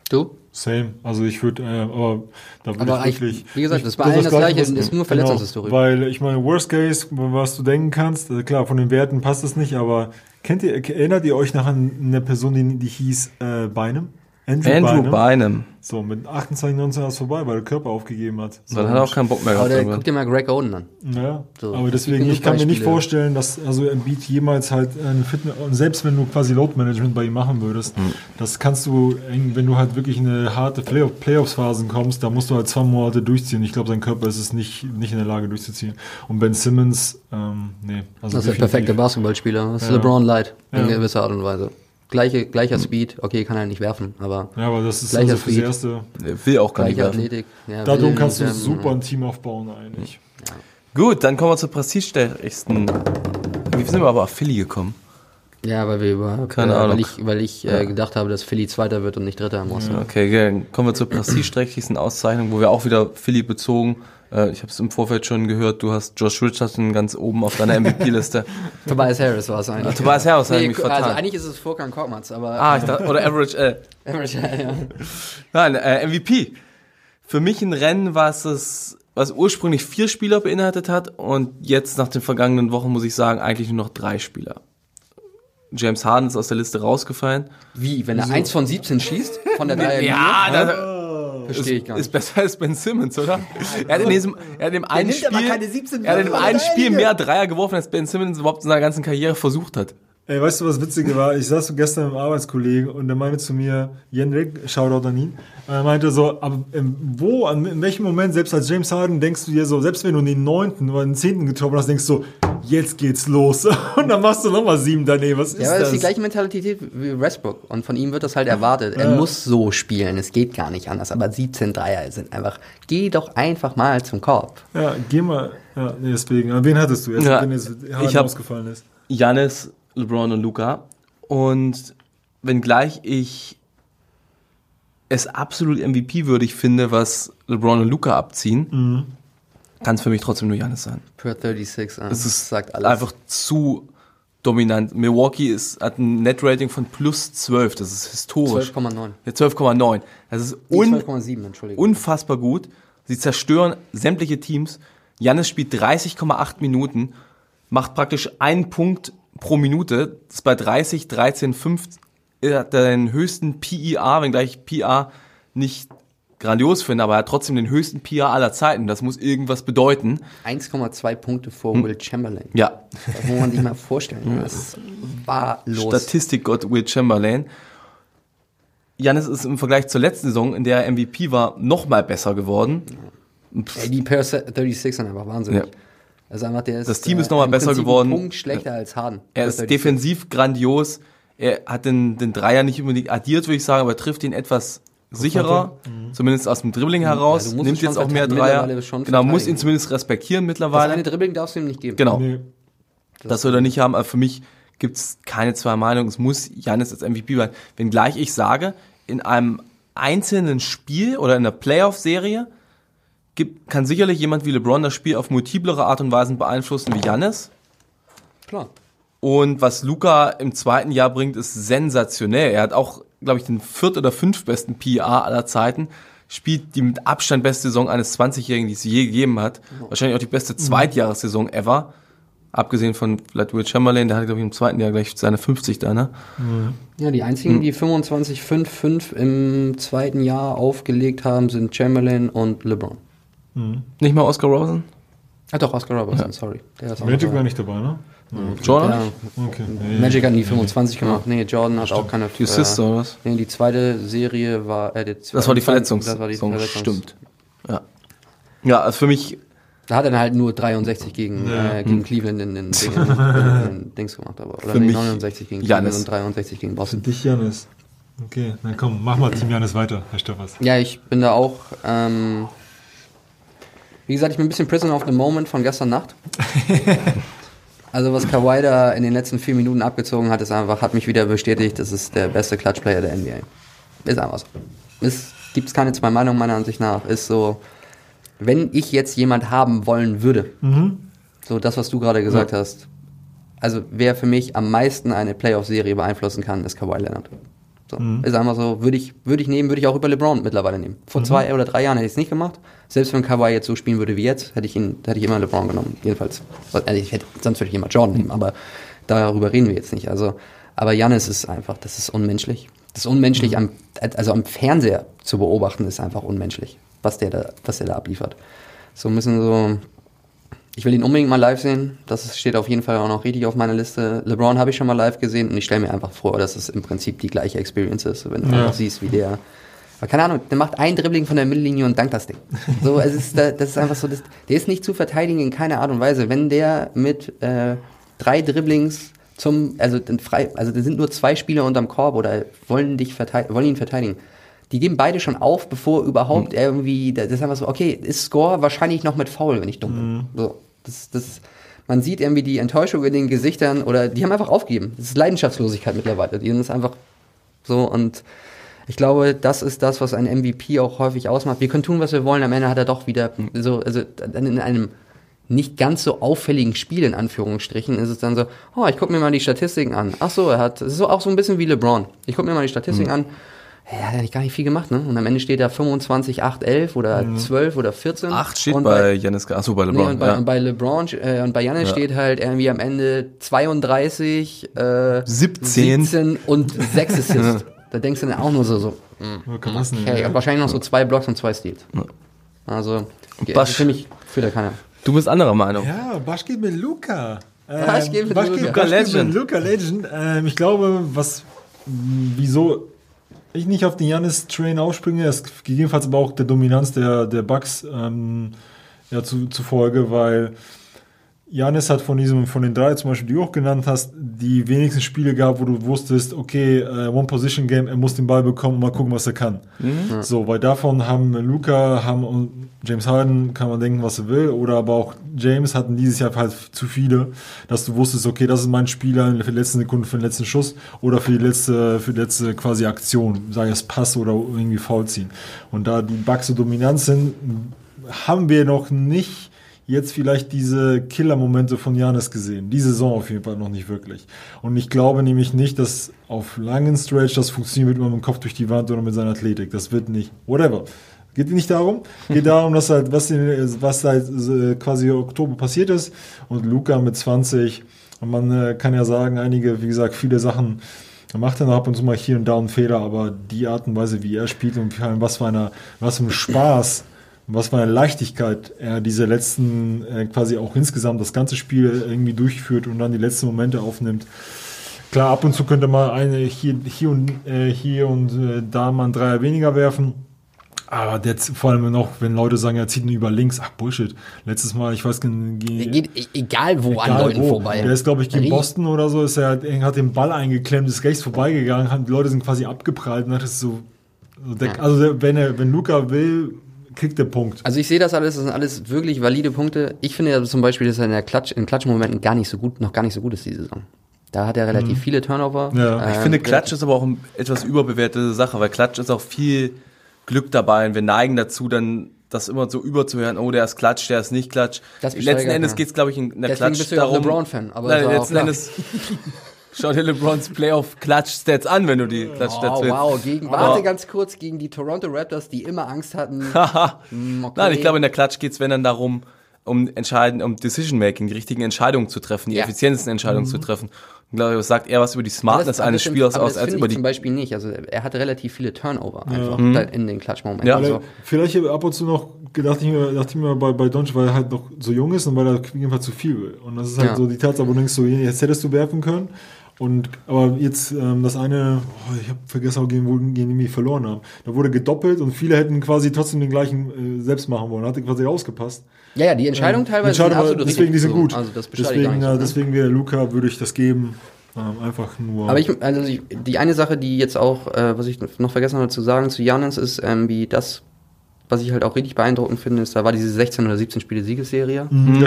Du? Same. Also ich würde, äh, aber da würde Aber ich ich- wirklich. wie gesagt, das war allen das Gleiche, was- ist nur Verletzungshistorie. Genau, weil ich meine, Worst Case, was du denken kannst, äh, klar, von den Werten passt es nicht, aber kennt ihr, erinnert ihr euch noch an eine Person, die, die hieß äh, Beinem? Andrew, Andrew Bynum? Bynum. So, mit 28, 19 war es vorbei, weil der Körper aufgegeben hat. So, Dann hat er auch keinen Bock mehr Aber gehabt. der, irgendwann. guck dir mal Greg Oden an. Ja, So, aber es deswegen, ich kann mir nicht vorstellen, dass also Embiid jemals halt ein Fitness, und selbst wenn du quasi Load Management bei ihm machen würdest, Hm. das kannst du, wenn du halt wirklich in eine harte Playoff, Playoffs-Phasen kommst, da musst du halt zwei Monate durchziehen. Ich glaube, sein Körper ist es nicht, nicht in der Lage durchzuziehen. Und Ben Simmons, ähm, nee. Also Das ist der perfekte Basketballspieler. Das ist Ja. LeBron Light in Ja. gewisser Art und Weise. Gleiche, gleicher Speed, okay, kann er nicht werfen, aber Ja, aber das ist Gleicher also fürs Speed. Erste. Der will auch gar nicht. Athletik. Ja, Darum will kannst du werfen. super ein Team aufbauen eigentlich. Gut, dann kommen wir zur prestigestärksten. Wie sind wir aber auf Philly gekommen? Ja, weil wir über, Keine äh, Ahnung. weil ich, weil ich äh, gedacht habe, dass Philly Zweiter wird und nicht Dritter im Osten. Okay, dann kommen wir zur prestigesträchtigsten Auszeichnung, wo wir auch wieder Philly bezogen. Äh, ich habe es im Vorfeld schon gehört, du hast Josh Richardson ganz oben auf deiner MVP-Liste. (laughs) Tobias Harris war es eigentlich. Tobias Harris hat nee, mich also vertan. eigentlich ist es Vorkan Korkmaz, aber ah, ich dachte, oder Average L. (laughs) Average, ja, ja. Nein, äh, MVP. Für mich ein Rennen, was es, was ursprünglich vier Spieler beinhaltet hat und jetzt nach den vergangenen Wochen muss ich sagen, eigentlich nur noch drei Spieler. James Harden ist aus der Liste rausgefallen. Wie, wenn er eins von 17 schießt, von der Dreier (laughs) Ja, das verstehe ich gar ist nicht. besser als Ben Simmons, oder? Er hat in diesem, er hat in dem einen Spiel, keine 17 er hat in dem einen Spiel mehr Dreier geworfen, als Ben Simmons überhaupt in seiner ganzen Karriere versucht hat. Ey, weißt du, was Witzige war? Ich saß so gestern mit einem Arbeitskollegen und der meinte zu mir, Jendrik, Shoutout an ihn, er meinte so, aber ähm, wo, an, in welchem Moment, selbst als James Harden, denkst du dir so, selbst wenn du den neunten oder den zehnten getroffen hast, denkst du, jetzt geht's los. (laughs) Und dann machst du nochmal sieben daneben. Was ist Ja, aber das das? ist die gleiche Mentalität wie Westbrook. Und von ihm wird das halt erwartet. Er muss so spielen. Es geht gar nicht anders. Aber 17 Dreier sind einfach, geh doch einfach mal zum Korb. ja, geh mal. Ja, nee, deswegen. Wen hattest du jetzt, Ja, wenn jetzt ich hab- ausgefallen ist? Janis, LeBron und Luca. Und wenngleich ich es absolut MVP-würdig finde, was LeBron und Luca abziehen, kann es für mich trotzdem nur Janis sein. Per 36, äh, Es ist sagt alles. einfach zu dominant. Milwaukee ist, hat ein Net-Rating von plus 12, das ist historisch. 12,9. Ja, 12,9. Das ist un 12,7, Entschuldigung. unfassbar gut. Sie zerstören sämtliche Teams. Janis spielt 30,8 Minuten, macht praktisch einen Punkt pro Minute. Das ist bei 30, 13, 5. Er hat den höchsten PER, wenngleich ich PER nicht grandios finde, aber er hat trotzdem den höchsten PER aller Zeiten. Das muss irgendwas bedeuten. 1,2 Punkte vor Hm. Will Chamberlain. Ja, Das muss man sich mal vorstellen. Das ist wahllos. Statistikgott Will Chamberlain. Janis ist im Vergleich zur letzten Saison, in der er MVP war, noch mal besser geworden. Ey, die Per 36 sind einfach wahnsinnig. Ja. Also einfach, der ist, Das Team ist noch mal im besser Prinzip geworden. Punkt schlechter als Harden. Er ist 36. defensiv grandios. Er hat den, den Dreier nicht unbedingt addiert, würde ich sagen, aber trifft ihn etwas sicherer, zumindest aus dem Dribbling heraus. Musst nimmt es jetzt auch mehr Dreier. Genau, muss ihn zumindest respektieren Das mittlerweile. eine Dribbling darfst du ihm nicht geben. Genau, Nee. das soll er nicht haben. Aber für mich gibt's keine zwei Meinungen. Es muss Janis als MVP sein. Wenngleich ich sage, in einem einzelnen Spiel oder in einer Playoff-Serie gibt, kann sicherlich jemand wie LeBron das Spiel auf multiplere Art und Weisen beeinflussen wie Janis. Klar. Und was Luca im zweiten Jahr bringt, ist sensationell. Er hat auch, glaube ich, den viert- oder fünftbesten PER aller Zeiten. spielt die mit Abstand beste Saison eines 20-Jährigen, die es je gegeben hat. Wahrscheinlich auch die beste Zweitjahressaison ever. Abgesehen von vielleicht Will Chamberlain, der hat, glaube ich, im zweiten Jahr gleich seine 50 da, ne? Ja, die einzigen, die 25-5-5 im zweiten Jahr aufgelegt haben, sind Chamberlain und LeBron. Nicht mal Oscar Rosen? Ah doch, Oscar Robertson, sorry. Der ist auch Magic war nicht dabei, ne? Jordan? Ja, Okay. Magic hat nie 25 gemacht. Nee, Jordan hat auch keine. Die Assists oder was? Nee, die zweite Serie war. Äh, die Das war die Verletzungs. Das war die Saison, Verletzungs. Stimmt. Ja. Ja, also für mich, Da hat er dann halt nur 63 gegen, Ja. äh, gegen Cleveland in den, (laughs) Ding, in den Dings gemacht. Aber, oder Für nee, mich 69 gegen. Cleveland und 63 gegen Boston. Dich, Janis. Okay, dann komm, mach mal Team Janis weiter, Herr Steffers. Ja, ich bin da auch. Ähm, wie gesagt, ich bin ein bisschen Prison of the Moment von gestern Nacht. (laughs) also was Kawhi da in den letzten vier Minuten abgezogen hat, ist einfach, hat mich wieder bestätigt, das ist der beste Clutch-Player der NBA. Ist einfach so. Es gibt keine zwei Meinungen meiner Ansicht nach. Ist so, wenn ich jetzt jemand haben wollen würde, so das, was du gerade gesagt hast, also wer für mich am meisten eine Playoff-Serie beeinflussen kann, ist Kawhi Leonard. So, Ist einfach so, würde ich, würde ich nehmen, würde ich auch über LeBron mittlerweile nehmen. Vor zwei oder drei Jahren hätte ich es nicht gemacht. Selbst wenn Kawhi jetzt so spielen würde wie jetzt, hätte ich ihn, hätte ich immer LeBron genommen. Jedenfalls. Also ich hätte, sonst würde ich immer Jordan nehmen, aber darüber reden wir jetzt nicht. Also, aber Janis ist einfach, das ist unmenschlich. Das ist unmenschlich am, also am Fernseher zu beobachten, ist einfach unmenschlich, was der da, was der da abliefert. So müssen so, ich will ihn unbedingt mal live sehen. Das steht auf jeden Fall auch noch richtig auf meiner Liste. LeBron habe ich schon mal live gesehen und ich stelle mir einfach vor, dass es im Prinzip die gleiche Experience ist, wenn du Ja. einfach siehst, wie der. Aber keine Ahnung, der macht ein Dribbling von der Mittellinie und dankt das Ding. So, es ist, da- das ist einfach so, das, der ist nicht zu verteidigen in keiner Art und Weise. Wenn der mit äh, drei Dribblings zum, also frei, also da sind nur zwei Spieler unterm Korb oder wollen dich verteidigen, wollen ihn verteidigen. Die geben beide schon auf, bevor überhaupt irgendwie, das ist einfach so, okay, ist Score wahrscheinlich noch mit Foul, wenn ich dumm bin. So, das, das, man sieht irgendwie die Enttäuschung in den Gesichtern oder die haben einfach aufgegeben. Das ist Leidenschaftslosigkeit mittlerweile. Die sind es einfach so und ich glaube, das ist das, was ein MVP auch häufig ausmacht. Wir können tun, was wir wollen. Am Ende hat er doch wieder so, also in einem nicht ganz so auffälligen Spiel in Anführungsstrichen ist es dann so, oh, ich gucke mir mal die Statistiken an. Ach so, er hat, es ist auch so ein bisschen wie LeBron. Ich gucke mir mal die Statistiken an. Ja, er hat eigentlich gar nicht viel gemacht, ne? Und am Ende steht da 25, 8, 11 oder 12 oder 14. acht steht und bei Janis, achso, bei Nee, LeBron. und bei, ja. und bei LeBron äh, und bei Janis Ja. steht halt irgendwie am Ende 32, äh, 17. 17 und 6 Assists. (laughs) da denkst du dann auch nur so, so Wo kann das denn? okay, ja? wahrscheinlich noch so zwei Blocks und zwei Steals. Also, Basch. für mich führt da keiner. Du bist anderer Meinung. Ja, Basch geht mit Luca. Ähm, (laughs) Basch geht mit Basch Luka. Geht, Basch Legend. Mit Luca Legend. Ähm, ich glaube, was, mh, wieso ich nicht auf den Janis-Train aufspringe, ist gegebenenfalls aber auch der Dominanz der, der Bucks ähm, ja, zu, zufolge, weil Janis hat von diesem, von den drei zum Beispiel, die du auch genannt hast, die wenigsten Spiele gehabt, wo du wusstest, okay, äh, One-Position-Game, er muss den Ball bekommen und mal gucken, was er kann. So, weil davon haben Luca, haben und James Harden, kann man denken, was er will, oder aber auch James hatten dieses Jahr halt zu viele, dass du wusstest, okay, das ist mein Spieler für die letzte Sekunde, für den letzten Schuss oder für die letzte, für die letzte quasi Aktion, sei es Pass oder irgendwie Foul ziehen. Und da die Bucks so dominant sind, haben wir noch nicht jetzt vielleicht diese Killer-Momente von Janis gesehen. Die Saison auf jeden Fall noch nicht wirklich. Und ich glaube nämlich nicht, dass auf langen Stretch das funktioniert mit dem Kopf durch die Wand oder mit seiner Athletik. Das wird nicht. Whatever. Geht nicht darum. Geht darum, dass halt, was, was halt quasi Oktober passiert ist. Und Luca mit 20. Und man äh, kann ja sagen, einige, wie gesagt, viele Sachen macht er noch ab und zu mal hier und da einen Fehler, aber die Art und Weise, wie er spielt und vor allem was für eine, was für ein Spaß was für eine Leichtigkeit er diese letzten, äh, quasi auch insgesamt das ganze Spiel irgendwie durchführt und dann die letzten Momente aufnimmt. Klar, ab und zu könnte man eine hier, hier und äh, hier und äh, da mal ein Dreier weniger werfen. Aber der, vor allem noch, wenn Leute sagen, er zieht ihn über links, ach Bullshit. Letztes Mal, ich weiß nicht, geht e- egal wo an Egal Leuten wo. vorbei. Der ist, glaube ich, gegen Boston oder so, ist er, hat den Ball eingeklemmt, ist rechts vorbeigegangen, die Leute sind quasi abgeprallt und hat es so, so der, also der, wenn er, wenn Luca will, kriegt der Punkt. Also ich sehe das alles, das sind alles wirklich valide Punkte. Ich finde ja zum Beispiel, dass er in der Klatsch, in Klatschmomenten gar nicht so gut, noch gar nicht so gut ist die Saison. Da hat er relativ viele Turnover. Ja. Ähm, Ich finde, Klatsch ist aber auch eine etwas überbewertete Sache, weil Klatsch ist auch viel Glück dabei und wir neigen dazu, dann das immer so überzuhören, oh, der ist Klatsch, der ist nicht Klatsch. Das Letzten Endes ja. geht es, glaube ich, in der Deswegen Klatsch bist du ja auch darum. LeBron-Fan, aber Nein, letzten klar. Endes, (laughs) schau dir LeBrons Playoff-Clutch-Stats an, wenn du die Clutch-Stats Oh, willst. wow, gegen, warte ganz kurz, gegen die Toronto Raptors, die immer Angst hatten. Hm, (laughs) okay. Nein, ich glaube, in der Klatsch geht's wenn dann darum, um entscheiden, um Decision-Making, die richtigen Entscheidungen zu treffen, die Ja. effizientesten Entscheidungen zu treffen. Ich glaube, das sagt eher was über die Smartness eines Spielers aus, als über ich die zum Beispiel nicht. Also er hatte relativ viele Turnover einfach Mhm. da in den Klatschmomenten. Ja. Also, Vielleicht ab und zu noch gedacht ich mir, dachte ich mir bei, bei Doncic, weil er halt noch so jung ist und weil er auf jeden Fall zu viel will. Und das ist halt Ja. so die Tatsache, wo du denkst, so, jetzt hättest du werfen können. Und, aber jetzt ähm, das eine, oh, ich habe vergessen, gegen, wo gegen die wir verloren haben. Da wurde gedoppelt und viele hätten quasi trotzdem den gleichen äh, selbst machen wollen. Hatte quasi rausgepasst. ja, ja, die Entscheidung Die teilweise Entscheidung sind deswegen die sind gut. Also das ich deswegen, äh, ne? deswegen wäre Luca, würde ich das geben. Ähm, einfach nur. Aber ich, also ich, die eine Sache, die jetzt auch, äh, was ich noch vergessen habe zu sagen zu Janis, ist, ähm, wie das, was ich halt auch richtig beeindruckend finde, ist, da war diese 16 oder 17 Spiele Siegesserie. Mhm.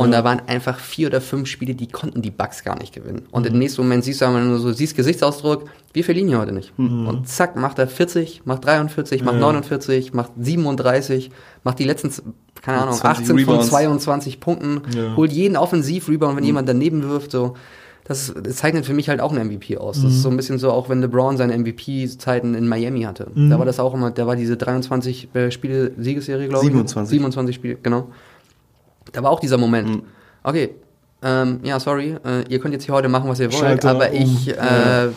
Und da waren einfach vier oder fünf Spiele, die konnten die Bugs gar nicht gewinnen. Und im nächsten Moment siehst du einmal nur so, siehst Gesichtsausdruck, wir verlieren hier heute nicht. Und zack, macht er 40, macht 43, macht Ja. 49, macht 37, macht die letzten, keine Ahnung, 20 18 Rebounds. von 22 Punkten, Ja. holt jeden Offensiv-Rebound, wenn jemand daneben wirft, so. Das, das zeichnet für mich halt auch einen MVP aus. Das ist so ein bisschen so, auch wenn LeBron seine MVP-Zeiten in Miami hatte. Da war das auch immer, da war diese 23 äh, Spiele Siegesserie, glaube ich. 27. 27 Spiele, genau. Da war auch dieser Moment. Okay, ähm, ja, sorry, äh, ihr könnt jetzt hier heute machen, was ihr wollt, Schalter aber um. ich äh,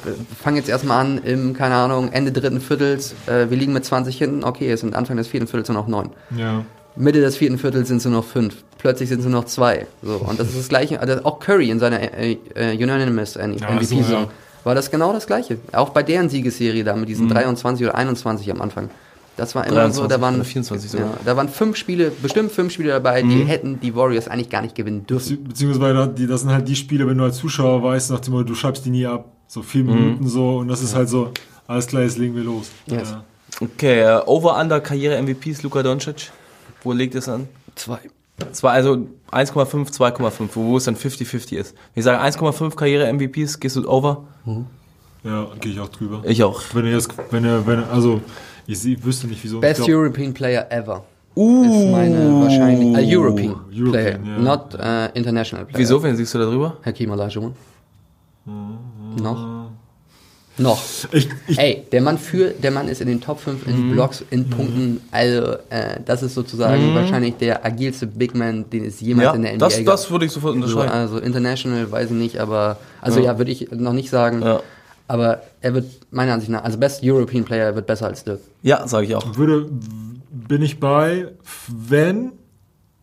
fange jetzt erstmal an im, keine Ahnung, Ende dritten Viertels, äh, wir liegen mit 20 hinten, okay, es sind Anfang des vierten Viertels nur noch neun. ja. Mitte des vierten Viertels sind es nur noch fünf. Plötzlich sind es nur noch zwei. So, und das ist das Gleiche. Also auch Curry in seiner äh, äh, Unanimous Ja, MVP-Saison so, ja. war das genau das Gleiche. Auch bei deren Siegesserie da mit diesen Mhm. 23 oder 21 am Anfang. Das war immer so, 23 da waren, oder 24 sogar. ja, da waren fünf Spiele, bestimmt fünf Spiele dabei, Mhm. die hätten die Warriors eigentlich gar nicht gewinnen dürfen. Bezieh- Beziehungsweise die, das sind halt die Spiele, wenn du als Zuschauer weißt, nach dem Motto, du schreibst die nie ab, so vier Mhm. Minuten so und das ist halt so, alles klar, jetzt legen wir los. Yes. Ja. Okay, äh, Over-Under-Karriere-MVPs, Luka Doncic. Wo legt es an? Zwei. Zwei, also 1,5, 2,5, wo wo es dann 50-50 ist. Wenn ich sage 1,5 Karriere-MVPs, gehst du over? Ja, gehe ich auch drüber. Ich auch. Wenn er jetzt, wenn er, wenn er, also, ich, ich wüsste nicht, wieso. Best European Player ever. Uh, Ist meine wahrscheinlich. Äh, European, European, Player, ja. not äh, International Player. Wieso, wen siehst du da drüber? Hakim Olajuwon. Mhm. Noch? Noch. Ich, ich, Ey, der Mann für, der Mann ist in den Top 5 in Mhm. Blocks, in Punkten, also äh, das ist sozusagen wahrscheinlich der agilste Big Man, den es jemals Ja, in der NBA das, gab. das würde ich sofort so, unterschreiben. also international weiß ich nicht, aber also ja, würde ich noch nicht sagen. Ja. Aber er wird meiner Ansicht nach, also Best European Player, er wird besser als Dirk. Ja, sage ich auch. würde, bin ich bei, wenn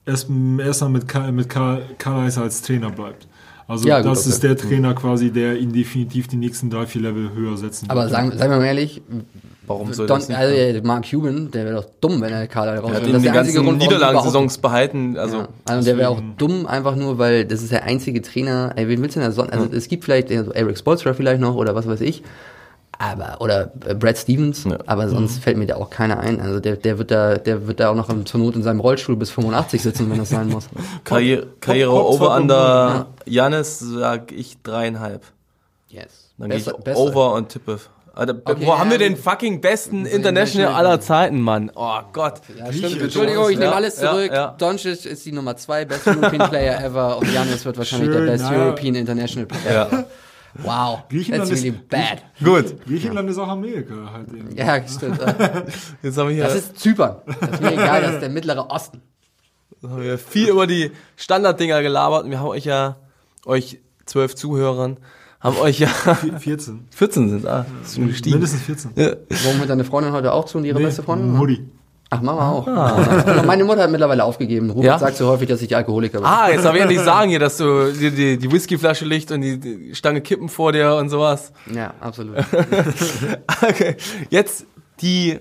es erstmal mit, Ka- mit Karl Karl als Trainer bleibt. Also Ja, gut, das okay. ist der Trainer quasi, der ihn definitiv die nächsten drei, vier Level höher setzen Aber wird. sagen, seien wir mal ehrlich, Warum soll Don, das nicht? also, Mark Cuban, der wäre doch dumm, wenn er Karl raus er hat ihn die ganzen Niederlagensaisons behalten. Also, Ja, also der wäre auch dumm, einfach nur, weil das ist der einzige Trainer. Ey, wen willst du denn da sonst? Also es gibt vielleicht äh, so Eric Spoelstra vielleicht noch oder was weiß ich. Aber, oder äh, Brad Stevens, Ja. aber sonst fällt mir da auch keiner ein. Also der, der wird da, der wird da auch noch im- zur Not in seinem Rollstuhl bis 85 sitzen, wenn das sein muss. (laughs) Karriere, Karriere over under Janis sag ich dreieinhalb. Yes. Dann gehe ich Besser- besser. over und tippe. Alter, Okay, wo haben wir den fucking besten International aller Zeiten, Mann? Oh Gott. Ja, stimmt. Entschuldigung, ich nehme alles zurück. ja, ja. Doncic ist die Nummer zwei, Best European (laughs) Player ever und Janis wird wahrscheinlich Schön, der Best ja. European International Player. Ja. (laughs) Wow, Griechenland that's ist- really bad. Gut. Griechenland ist auch Amerika halt eben. Ja, stimmt. (laughs) Jetzt haben wir hier, Das ist Zypern. Das ist mir egal, das ist der mittlere Osten. jetzt haben wir viel über die Standarddinger gelabert und wir haben euch ja, euch zwölf Zuhörern, haben euch ja (laughs) 14. 14 sind, ah, das ist schon gestiegen. Mindestens 14. Ja. Warum hört deine Freundin heute auch zu und ihre beste Freundin? Mutti. Ach, Mama auch. Aber Meine Mutter hat mittlerweile aufgegeben. Rupert Ja? sagt so häufig, dass ich Alkoholiker bin. Ah, jetzt darf ich endlich sagen hier, dass du die, die, die Whiskyflasche liegt und die, die Stange kippen vor dir und sowas. Ja, absolut. (laughs) Okay, jetzt die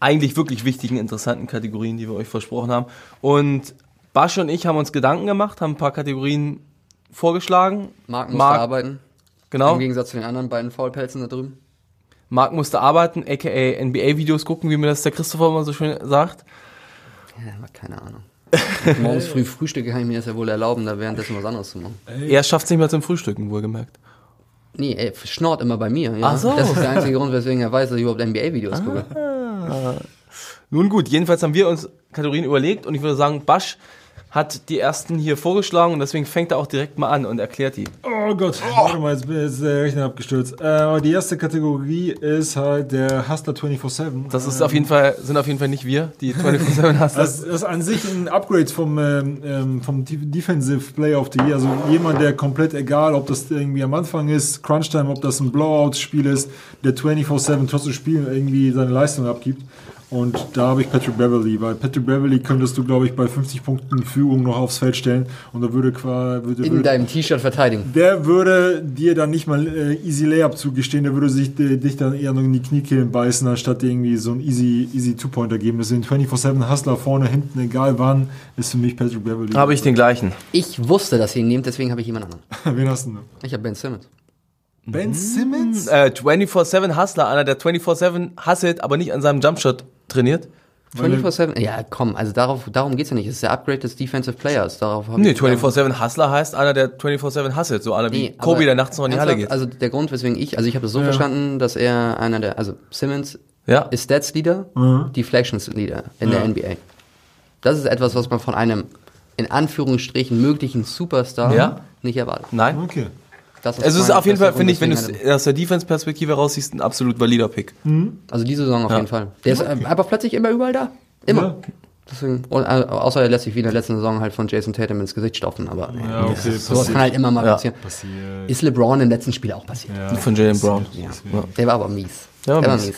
eigentlich wirklich wichtigen, interessanten Kategorien, die wir euch versprochen haben. Und Basch und ich haben uns Gedanken gemacht, haben ein paar Kategorien vorgeschlagen. Marc musste Marc, arbeiten. Genau. Im Gegensatz zu den anderen beiden Faulpelzen da drüben. Marc musste arbeiten, aka NBA-Videos gucken, wie mir das der Christopher immer so schön sagt. Ja, keine Ahnung. (laughs) Morgens früh Frühstücke kann ich mir das ja wohl erlauben, da währenddessen was anderes zu machen. Er schafft es nicht mehr zum Frühstücken, wohlgemerkt. Nee, ey, schnort immer bei mir. Ja? Ach so. Das ist der einzige Grund, weswegen er weiß, dass ich überhaupt NBA-Videos gucke. Nun gut, jedenfalls haben wir uns Kategorien überlegt und ich würde sagen, Basch, hat die ersten hier vorgeschlagen und deswegen fängt er auch direkt mal an und erklärt die. Oh Gott, warte mal, jetzt ist der Rechner abgestürzt. Äh, aber die erste Kategorie ist halt der Hustler 24-7. Das ist auf jeden Fall, sind auf jeden Fall nicht wir, die 24-7 hast. Das, das ist an sich ein Upgrade vom, ähm, ähm, vom Def- Defensive Player of the Year. Also jemand, der komplett egal, ob das irgendwie am Anfang ist, Crunch-Time, ob das ein Blowout-Spiel ist, der 24-7 trotz des Spiels irgendwie seine Leistung abgibt. Und da habe ich Patrick Beverly, weil Patrick Beverly könntest du, glaube ich, bei 50 Punkten Führung noch aufs Feld stellen und da würde quasi würde, In würde, deinem T-Shirt verteidigen. der würde dir dann nicht mal äh, easy Layup zugestehen, der würde sich äh, dich dann eher noch in die Kniekehlen beißen, anstatt dir irgendwie so ein easy easy Two-Pointer geben. Deswegen 24-7 Hustler vorne, hinten, egal wann, ist für mich Patrick Beverly. Habe ich den gleichen. Ich wusste, dass ihr ihn nehmt, deswegen habe ich jemand anderen. (laughs) Wen hast du noch? Ich habe Ben Simmons. Ben Simmons? Äh, 24-7 Hustler, einer, der 24-7 hustelt, aber nicht an seinem Jumpshot trainiert. 24-7? Ja, komm, also darauf, darum geht's ja nicht. Es ist der Upgrade des Defensive Players. Darauf Nee, ich- 24-7 Hustler heißt einer, der 24-7 hustelt. So einer wie Nee, Kobe, der nachts noch in die Halle geht. Also der Grund, weswegen ich, also ich habe es so verstanden, dass er einer der, also Simmons Ja. ist Stats Leader, Deflections Leader in der NBA. Das ist etwas, was man von einem in Anführungsstrichen möglichen Superstar Ja. nicht erwartet. Nein. Okay. Das Es ist auf jeden das Fall, finde ich, wenn du es aus der Defense-Perspektive raussiehst, ein absolut valider Pick. Also diese Saison auf Ja. jeden Fall. Der ist äh, einfach plötzlich immer überall da. Immer. Ja. Deswegen, und, äh, außer er lässt sich wie in der letzten Saison halt von Jason Tatum ins Gesicht stopfen, aber Ja, okay. sowas kann halt immer mal Ja. passieren. passiert. Ist LeBron im letzten Spiel auch passiert. Von Jalen Brown. Ja. Der war aber mies. Der war der war mies. mies.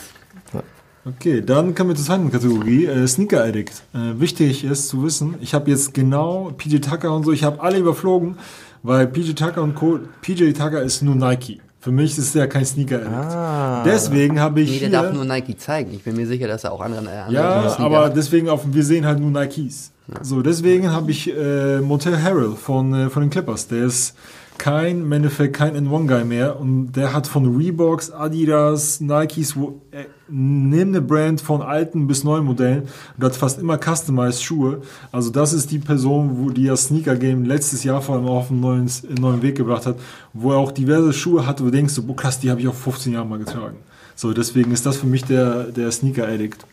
Okay, dann kommen wir zur zweiten Kategorie, äh, Sneaker Addict. Äh, wichtig ist zu wissen, ich habe jetzt genau PJ Tucker und so, ich habe alle überflogen, weil PJ Tucker und Co. PJ Tucker ist nur Nike. Für mich ist er kein Sneaker Addict. Deswegen habe ich Nee, der hier, darf nur Nike zeigen. Ich bin mir sicher, dass er auch andere, äh, andere ja, Sneaker aber hat. deswegen auf, wir sehen halt nur Nikes. So, deswegen habe ich äh, Montel Harrell von, äh, von den Clippers. Der ist kein, im kein N1-Guy mehr und der hat von Reeboks, Adidas, Nikes, wo, äh, nimmt eine Brand von alten bis neuen Modellen und hat fast immer customized Schuhe. Also das ist die Person, wo die das Sneaker-Game letztes Jahr vor allem auf einen neuen, einen neuen Weg gebracht hat, wo er auch diverse Schuhe hatte, wo du denkst, boah krass, die habe ich auch 15 Jahre mal getragen. So, deswegen ist das für mich der, der Sneaker-Addict.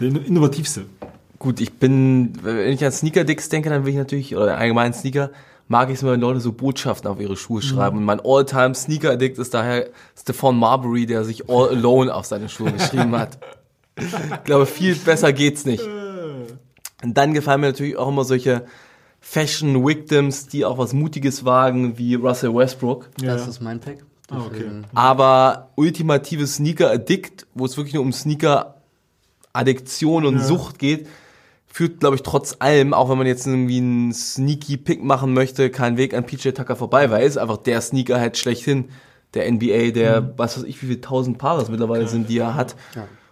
Der innovativste. Gut, ich bin, wenn ich an Sneaker-Dicks denke, dann will ich natürlich, oder allgemein Sneaker, mag ich es, wenn Leute so Botschaften auf ihre Schuhe schreiben. Und mein all-time Sneaker-Addict ist daher Stephon Marbury, der sich All Alone auf seine Schuhe (laughs) geschrieben hat. Ich glaube, viel besser geht's nicht. Und dann gefallen mir natürlich auch immer solche Fashion-Victims, die auch was Mutiges wagen, wie Russell Westbrook. Ja. Das ist mein Pick. Ah, okay. Deswegen- Aber ultimatives Sneaker-Addict, wo es wirklich nur um Sneaker-Addiktion und Sucht geht, führt, glaube ich, trotz allem, auch wenn man jetzt irgendwie einen Sneaky-Pick machen möchte, kein Weg an PJ Tucker vorbei, weil er ist einfach der Sneakerhead schlechthin, der NBA, der, was weiß ich, wie viele tausend Paare es mittlerweile sind, die er hat.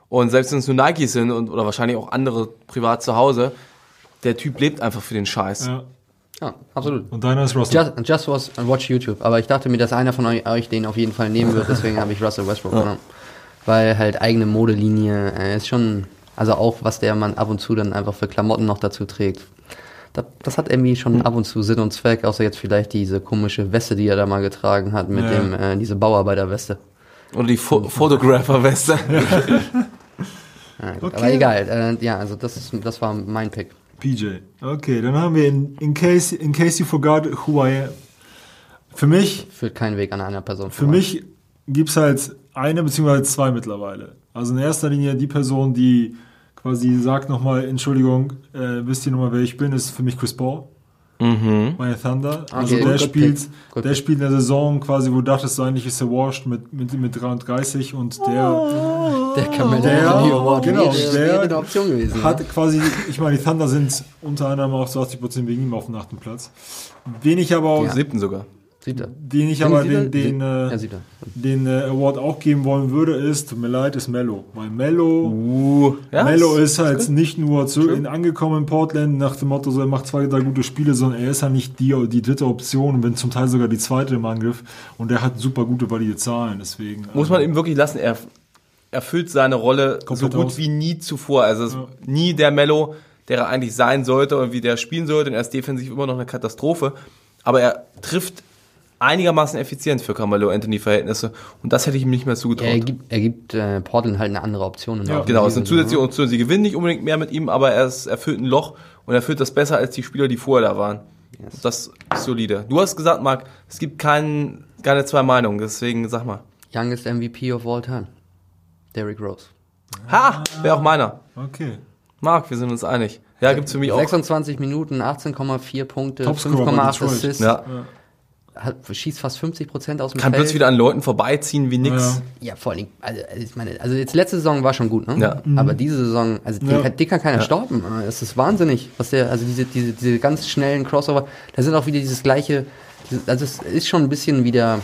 Und selbst wenn es nur Nikes sind und, oder wahrscheinlich auch andere privat zu Hause, der Typ lebt einfach für den Scheiß. Ja. Ja, absolut. Und deiner ist Russell. Just, just was and watch YouTube. Aber ich dachte mir, dass einer von euch, euch den auf jeden Fall nehmen wird, deswegen (laughs) habe ich Russell Westbrook genommen. Weil halt eigene Modelinie äh, ist schon, also auch was der man ab und zu dann einfach für Klamotten noch dazu trägt. Das, das hat irgendwie schon ab und zu Sinn und Zweck, außer jetzt vielleicht diese komische Weste, die er da mal getragen hat, mit Ja. dem, äh, diese Bauarbeiterweste. Oder die Fo Photographer-Weste. (laughs) Ja. (laughs) Okay. Aber egal, äh, ja, also das, ist, das war mein Pick. PJ. Okay, dann haben wir in, in, case, in case you forgot who I am. Für mich, Führt keinen Weg an einer Person. für mich gibt's halt eine beziehungsweise zwei mittlerweile. Also in erster Linie die Person, die quasi sagt nochmal, Entschuldigung, äh, wisst ihr nochmal, wer ich bin, ist für mich Chris Paul. Meine Thunder. Also Okay, der good spielt. Good der spielt in der Saison quasi, wo du dachtest, so eigentlich ist er washed mit, mit, mit 33 und der Der Camelo Der- Anthony Award genau, der wäre eine Option gewesen. hat ne? quasi, ich meine, die Thunder sind unter anderem auch zu 80% wegen ihm auf dem achten Platz. Den ich aber auch, Ja. Siebten sogar. Sieht er. den ich aber er? den, den, äh, Ja, sieht er. den äh, Award auch geben wollen würde, ist, tut mir leid, ist Mello. Weil Mello, Uh, ja, Mello ist halt nicht nur zu, in, angekommen in Portland nach dem Motto, so, er macht zwei, drei gute Spiele, sondern er ist halt nicht die, die dritte Option, wenn zum Teil sogar die zweite im Angriff. Und er hat super gute, valide Zahlen, deswegen. muss man ihm wirklich lassen. Er erfüllt seine Rolle Komplett so gut aus. wie nie zuvor. Also ist nie der Mello, der er eigentlich sein sollte und wie der spielen sollte. Und er ist defensiv immer noch eine Katastrophe. Aber er trifft einigermaßen effizient für Carmelo Anthony Verhältnisse. Und das hätte ich ihm nicht mehr zugetraut. Er gibt, er gibt äh, Portland halt eine andere Option. In der Ja, Genau, es sind zusätzliche Optionen. Sie gewinnen nicht unbedingt mehr mit ihm, aber er ist, erfüllt ein Loch und er führt das besser als die Spieler, die vorher da waren. Das ist solide. Du hast gesagt, Marc, es gibt kein, keine zwei Meinungen, deswegen sag mal. Youngest MVP of all time. Derrick Rose. Ha! Wäre auch meiner. Okay. Marc, wir sind uns einig. Ja, gibt's für mich auch. 26 Minuten, 18,4 Punkte, Topscorer bei 5,8 Detroit. Assists. Ja. Hat, schießt fast 50 Prozent aus dem Kann Feld. plötzlich wieder an Leuten vorbeiziehen wie nix. Ja, vor allem, also ich meine, also jetzt letzte Saison war schon gut, ne? Ja. Aber diese Saison, also Ja. den, den kann keiner stoppen. Es ist wahnsinnig, was der, also diese, diese, diese ganz schnellen Crossover, da sind auch wieder dieses gleiche, also es ist schon ein bisschen wieder,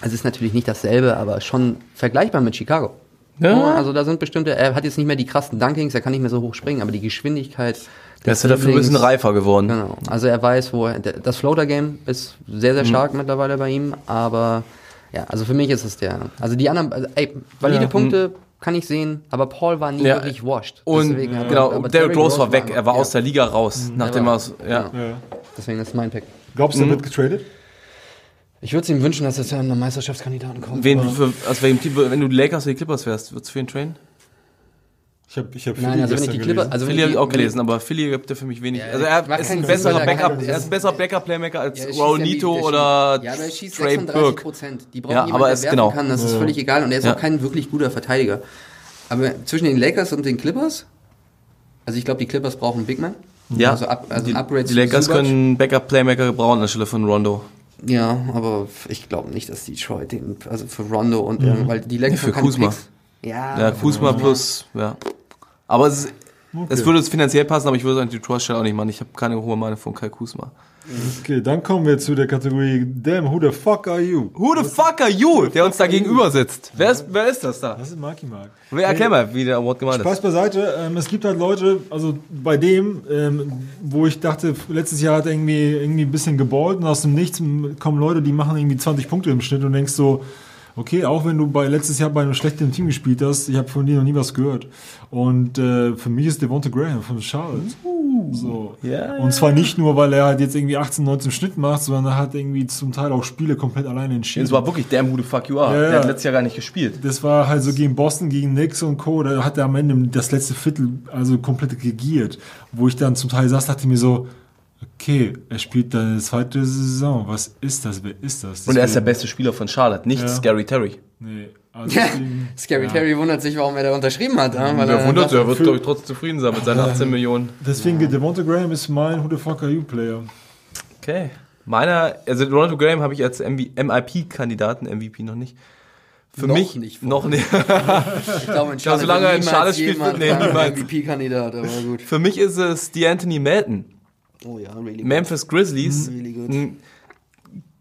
also es ist natürlich nicht dasselbe, aber schon vergleichbar mit Chicago. Ja. Also da sind bestimmte, er hat jetzt nicht mehr die krassen Dunkings, er kann nicht mehr so hoch springen, aber die Geschwindigkeit. Der ist ja dafür ein bisschen reifer geworden. Genau. Also er weiß, wo er, das Floater-Game ist sehr, Mhm. sehr stark mittlerweile bei ihm, aber ja, also für mich ist es der. Also die anderen, also, ey, valide Ja. Punkte kann ich sehen, aber Paul war nie Ja. wirklich washed. Und Deswegen, aber- genau, aber Derrick Rose war weg, er war ja, aus der Liga raus, nachdem war- er es, ja. genau. Ja. Deswegen ist mein Pick. Glaubst du, er wird getradet? Ich würde es ihm wünschen, dass es ja einen Meisterschaftskandidaten kommt. Wen, für, also welchem Team, wenn du die Lakers oder die Clippers wärst, würdest du für ihn trainen? Ich habe ich hab Nein, Philly also wenn ich die Clipper, gelesen. also Philly habe ich auch gelesen, aber Philly gibt er für mich wenig. Ja, also er ist ein besserer Backup, er ist ein besserer Backup-Playmaker als Ja, Raul ja Nito der oder schießt- Ja, aber er schießt Trey 36 Burke. Prozent. Die brauchen Ja, jemanden, aber der werfen genau. kann, das ist völlig egal. Und er ist Ja. auch kein wirklich guter Verteidiger. Aber zwischen den Lakers und den Clippers, also ich glaube, die Clippers brauchen Big Man. Ja, Also, up, also die, ein Upgrade die Lakers Zubac. können einen Backup-Playmaker gebrauchen anstelle von Rondo. Ja, aber ich glaube nicht, dass Detroit den, also für Rondo und irgend- weil die Lakers für haben keine Kuzma. Ja, Ja, Kuzma plus, ja. Aber es, ist, es würde es finanziell passen, aber ich würde es an Detroit Stelle auch nicht machen. Ich habe keine hohe Meinung von Kai Kuzma. Okay, dann kommen wir zu der Kategorie Damn, who the fuck are you? Who the fuck are you, der uns da gegenüber sitzt? Wer ist, wer ist das da? Das ist Marky Mark. Wer, erklär mal, wie der Award gemeint Spaß ist. beiseite, ähm, es gibt halt Leute, also bei dem, ähm, wo ich dachte, letztes Jahr hat er irgendwie, irgendwie ein bisschen geballt und aus dem Nichts kommen Leute, die machen irgendwie 20 Punkte im Schnitt und denkst so, okay, auch wenn du bei letztes Jahr bei einem schlechten Team gespielt hast, ich habe von dir noch nie was gehört. Und äh, für mich ist Devonta Graham von Charlotte. So. Ja, und zwar nicht nur, weil er halt jetzt irgendwie 18, 19 Schnitt macht, sondern er hat irgendwie zum Teil auch Spiele komplett alleine entschieden. Es war wirklich damn who the fuck you are. Ja, Der hat letztes Jahr gar nicht gespielt. Das war halt so gegen Boston, gegen Knicks und Co. Da hat er am Ende das letzte Viertel also komplett regiert. Wo ich dann zum Teil saß, dachte mir so, okay, er spielt deine zweite Saison. Was ist das? Wer ist das? Und er ist der Deswegen- beste Spieler von Charlotte, nicht Ja. Scary Terry. Nee, (laughs) also Ja, deswegen- Scary ja. Terry wundert sich, warum er da unterschrieben hat. Ja, weil er wundert, er wird für- glaub ich, trotzdem zufrieden sein mit seinen 18 Millionen. Deswegen, Devonta Graham ist mein Who the fuck are you Player. Okay. Meiner, also Ronaldo Graham habe ich als MIP-Kandidaten, MVP noch nicht. Für Noch mich nicht. noch nicht. Ich glaube, in Ja, solange er in Charlotte spielt, nee. MVP-Kandidat, aber gut. Für mich ist es die Anthony Melton. Oh ja, really Memphis Grizzlies. Really good. Ein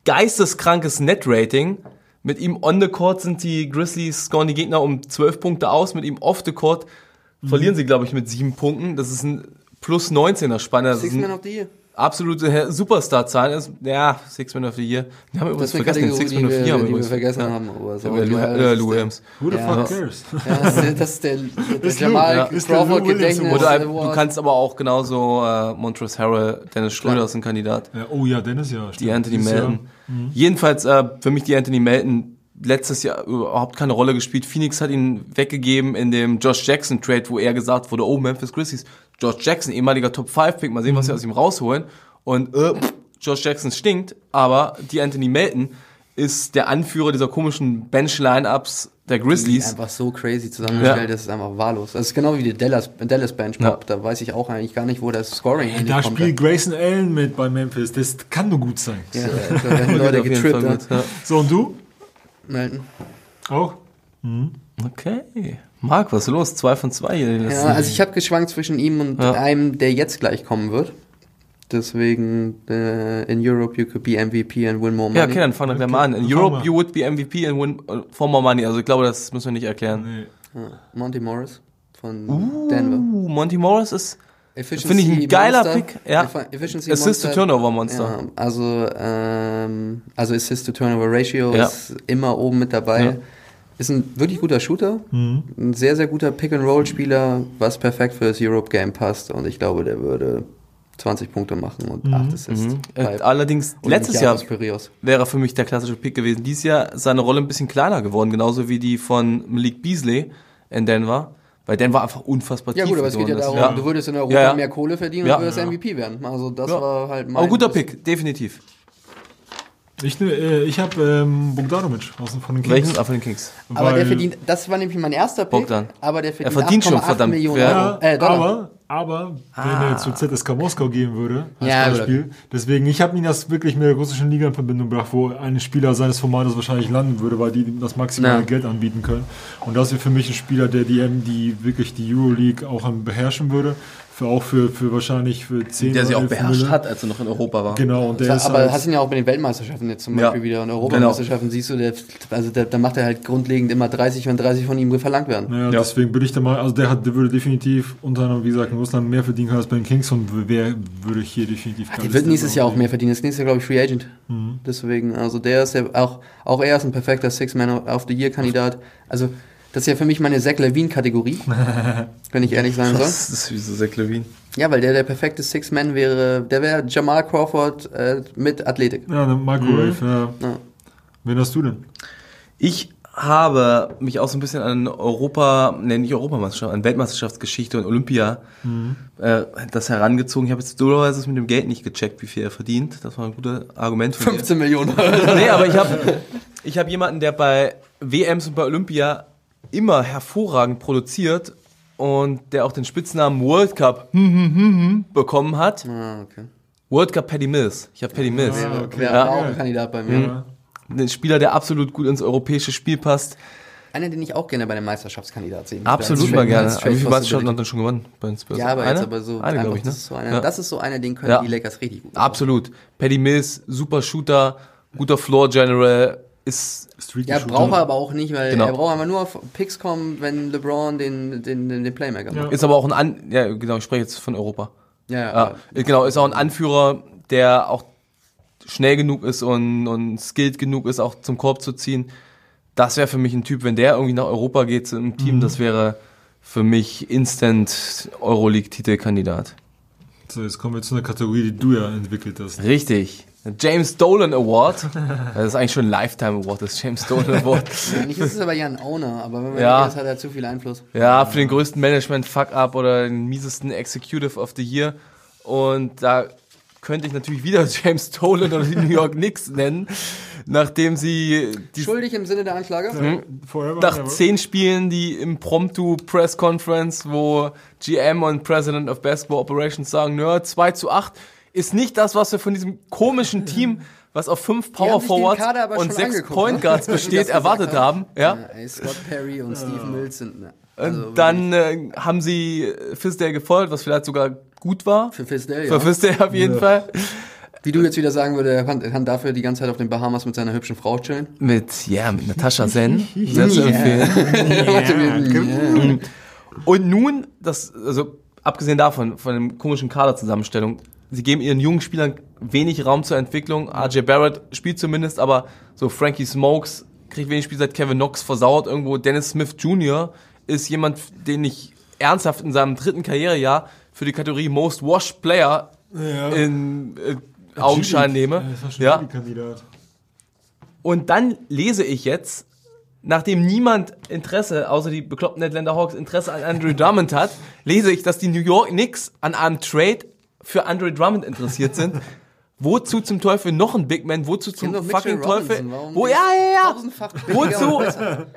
geisteskrankes Net-Rating. Mit ihm on the court sind die Grizzlies, scoren die Gegner um 12 Punkte aus. Mit ihm off the court verlieren sie, glaube ich, mit 7 Punkten. Das ist ein plus 19er Spanne. Das ist Six Man of the Year. Absolute Superstar-Zahl. Ist- Ja, Six Man of the Year. Wir haben übrigens vergessen, den Six die Man of the Year haben die wir vergessen ja. haben. Aber so Ja, Lou, Williams. Who the Ja. fuck cares? das ist, der, der (laughs) Ist Jamal Crawford Gedächtnis Oder du kannst aber auch genauso äh, Montrezl Harrell, Dennis Schröder ist ein Kandidat. Ja, oh ja, Dennis ja. Die. Anthony. Melton. Jedenfalls äh, für mich die Anthony Melton letztes Jahr überhaupt keine Rolle gespielt. Phoenix hat ihn weggegeben in dem Josh Jackson Trade, wo er gesagt wurde, oh Memphis Grizzlies, Josh Jackson, ehemaliger Top 5 Pick, mal sehen, was sie aus ihm rausholen. Und äh, Josh Jackson stinkt, aber die Anthony Melton ist der Anführer dieser komischen Bench-Lineups der Die Grizzlies. einfach so crazy zusammengestellt, Ja. das ist einfach wahllos. Das ist genau wie die Dallas, Dallas Bench Ja. Pop. Da weiß ich auch eigentlich gar nicht, wo das Scoring Da eigentlich kommt. spielt Grayson Allen mit bei Memphis. Das kann nur gut sein. Ja, da werden (laughs) Leute getrippt. Ja. ja. So, und du? Melton. Auch? Okay. Marc, was ist los? Zwei von zwei hier. in den Ja, also ich habe geschwankt zwischen ihm und Ja. einem, der jetzt gleich kommen wird. Deswegen, äh, in Europe you could be MVP and win more money. ja, okay, dann fangen wir gleich mal an. In Fang Europe mal. you would be MVP and win uh, for more money. Also ich glaube, das müssen wir nicht erklären. Nee. Ja, Monty Morris von Denver. Uh, Monty Morris ist Finde ich ein geiler Monster. Pick, ja. Effi- Efficiency Assist to Monster. Turnover Monster. Ja, also, ähm, also Assist to Turnover Ratio Ja. ist immer oben mit dabei. Ja. Ist ein wirklich guter Shooter, ein sehr, sehr guter Pick-and-Roll-Spieler, was perfekt für das Europe-Game passt. Und ich glaube, der würde 20 Punkte machen und 8 Assists. Äh, bei allerdings letztes Jahr wäre für mich der klassische Pick gewesen. Dieses Jahr ist seine Rolle ein bisschen kleiner geworden, genauso wie die von Malik Beasley in Denver. Weil Denver einfach unfassbar Ja gut, aber es geht ja darum, ist. du würdest in Europa Ja, ja. mehr Kohle verdienen Ja. und würdest MVP werden. Also das Ja. war halt mein... Aber guter Pick, definitiv. Ich, äh, ich habe ähm, Bogdanovic aus von den Kings. Welchen? Ah, von den Kings. Aber der Weil- verdient, das war nämlich mein erster Pick, Bogdan. aber der verdient, verdient schon 8,8 verdammt. Millionen Ja. Euro. Äh, Dollar. aber, aber wenn er zu ZSK Moskau gehen würde, als Ja, Beispiel, deswegen, ich habe ihn das wirklich mit der russischen Liga in Verbindung gebracht, wo ein Spieler seines Formates wahrscheinlich landen würde, weil die das maximale Ja. Geld anbieten können. Und das wäre für mich ein Spieler, der die, die wirklich die Euroleague auch beherrschen würde, für auch für, für wahrscheinlich für 10 Der sie auch 11 beherrscht Mille. hat, als er noch in Europa war. Genau, und der ist aber halt, hast ihn ja auch bei den Weltmeisterschaften jetzt zum Ja. Beispiel wieder und Europameisterschaften siehst du, der, also der, da macht er halt grundlegend immer 30, wenn 30 von ihm verlangt werden. Ja, Ja. deswegen bin ich da mal, also der, hat, der würde definitiv unter anderem, wie gesagt, in Russland mehr verdienen können als bei den Kings und wer würde ich hier definitiv Der wird nächstes Jahr auch mehr verdienen. Das nächste Jahr, glaube ich, Free Agent. Mhm. Deswegen, also der ist ja auch, auch er ist ein perfekter Six-Man of the Year-Kandidat. Also, das ist ja für mich meine Zach Levine-Kategorie, (laughs) wenn ich ehrlich sein soll. Das ist wie so Zach Levine. Ja, weil der der perfekte Six-Man wäre, der wäre Jamal Crawford äh, mit Athletik. Ja, eine Microwave, ja. Ja. Wen hast du denn? Ich habe mich auch so ein bisschen an Europa, ne, nicht Europameisterschaft, an Weltmeisterschaftsgeschichte und Olympia äh, das herangezogen. Ich habe jetzt dummerweise mit dem Geld nicht gecheckt, wie viel er verdient. Das war ein gutes Argument für 15 Millionen. nee, aber ich habe ich hab jemanden, der bei WMs und bei Olympia immer hervorragend produziert und der auch den Spitznamen World Cup (laughs) bekommen hat. ah, okay. World Cup Paddy Mills. Ich habe Paddy Mills. Wäre, okay. wäre Ja. auch ein Kandidat bei mir. Ein Spieler, der absolut gut ins europäische Spiel passt. Einer, den ich auch gerne bei den Meisterschaftskandidaten sehe. Absolut mal gerne. als Wie viele Meisterschaften hat er schon gewonnen bei den Spurs? Ja, aber eine? jetzt aber so, Eine, glaube ich, ne? das, ist so einer, Ja. das ist so einer, den können Ja. die Lakers richtig gut. Absolut. Paddy Mills, super Shooter, guter Floor General, ist Streaky Ja, braucht er aber auch nicht, weil Genau. er braucht einfach nur auf Picks kommen, wenn LeBron den, den, den, den Playmaker macht. ist aber auch ein An ja genau, ich spreche jetzt von Europa. Ja, ja. Ja, genau, ist auch ein Anführer, der auch schnell genug ist und, und skilled genug ist, auch zum Korb zu ziehen. Das wäre für mich ein Typ, wenn der irgendwie nach Europa geht zu einem Team, das wäre für mich instant Euroleague-Titelkandidat. So, jetzt kommen wir zu einer Kategorie, die du ja entwickelt hast. Richtig. James Dolan Award. Das ist eigentlich schon ein Lifetime Award, das James Dolan Award. (laughs) Ja, Nicht ist es aber ja ein Owner, aber wenn man Ja. ist, hat er zu viel Einfluss. Ja, für den größten Management-Fuck-up oder den miesesten Executive of the Year. Und da könnte ich natürlich wieder (laughs) James Dolan oder die New York Knicks nennen, nachdem sie die, Schuldig im Sinne der Anklage? Forever, nach zehn Spielen die Impromptu Press Conference, wo GM und President of Basketball Operations sagen, nö, 2 zu 8 ist nicht das, was wir von diesem komischen Team, was auf fünf Power Forwards und sechs Point ne? Guards (laughs) besteht, erwartet haben. Ja. ey, Scott Perry und Steve Mills sind. Ne, also Und dann äh, haben sie Fisdale gefeuert, was vielleicht sogar gut war. für Fisdale, Für ja. Fisdale auf jeden Fall. Wie du jetzt wieder sagen würdest, er kann, kann dafür die ganze Zeit auf den Bahamas mit seiner hübschen Frau chillen. Mit, ja, mit Natascha Sen. (laughs) Sehr zu empfehlen. Und nun, das, also abgesehen davon, von dem komischen Kaderzusammenstellung, sie geben ihren jungen Spielern wenig Raum zur Entwicklung. RJ Barrett spielt zumindest, aber so Frankie Smokes kriegt wenig Spielzeit, Kevin Knox versaut irgendwo. Dennis Smith Jr. ist jemand, den ich ernsthaft in seinem dritten Karrierejahr für die Kategorie Most Washed Player Ja. in äh, Augenschein nehme. Ja, das war schon Ja. Kandidat. Und dann lese ich jetzt, nachdem niemand Interesse, außer die bekloppten Atlanta Hawks, Interesse an Andrew Drummond hat, lese ich, dass die New York Knicks an einem Trade für Andrew Drummond interessiert sind. (laughs) Wozu zum Teufel noch ein Big Man? Wozu zum fucking Teufel? Wo, ja, ja, ja. Wozu?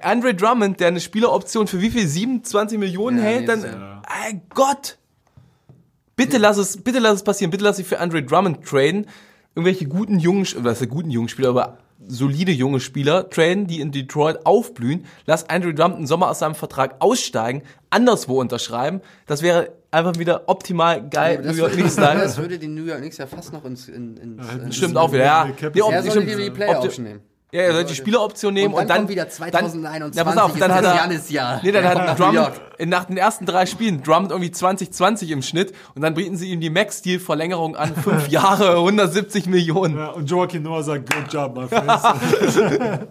Andre Drummond, der eine Spieleroption für wie viel? 27 Millionen Ja, hält? Dann, ist äh, Gott! Bitte lass es, bitte lass es passieren. Bitte lass sie für Andre Drummond traden. Irgendwelche guten jungen, was ist guten jungen Spieler, aber solide junge Spieler traden, die in Detroit aufblühen. Lass Andre Drummond im Sommer aus seinem Vertrag aussteigen, anderswo unterschreiben. Das wäre einfach wieder optimal geil. Das, New York würde, Knicks Style. das würde den New York Knicks ja fast noch ins, in, ins, ins Stimmt auch wieder, ja. Nee, ob- Ja, stimmt. die Player-Option nehmen. Ja, er sollte die Spieleroption nehmen Und und dann dann, kommt wieder dann 2021 ja, pass auf, dann ist hat er Janis-Jahr. Nee, dann hat Nach Drummond in- nach den ersten drei Spielen Drummond irgendwie 2020 im Schnitt und dann bieten sie ihm die Max Deal Verlängerung an, (laughs) fünf Jahre, 170 Millionen. Ja, und Joaquin Noah sagt, good job, my (laughs) friends.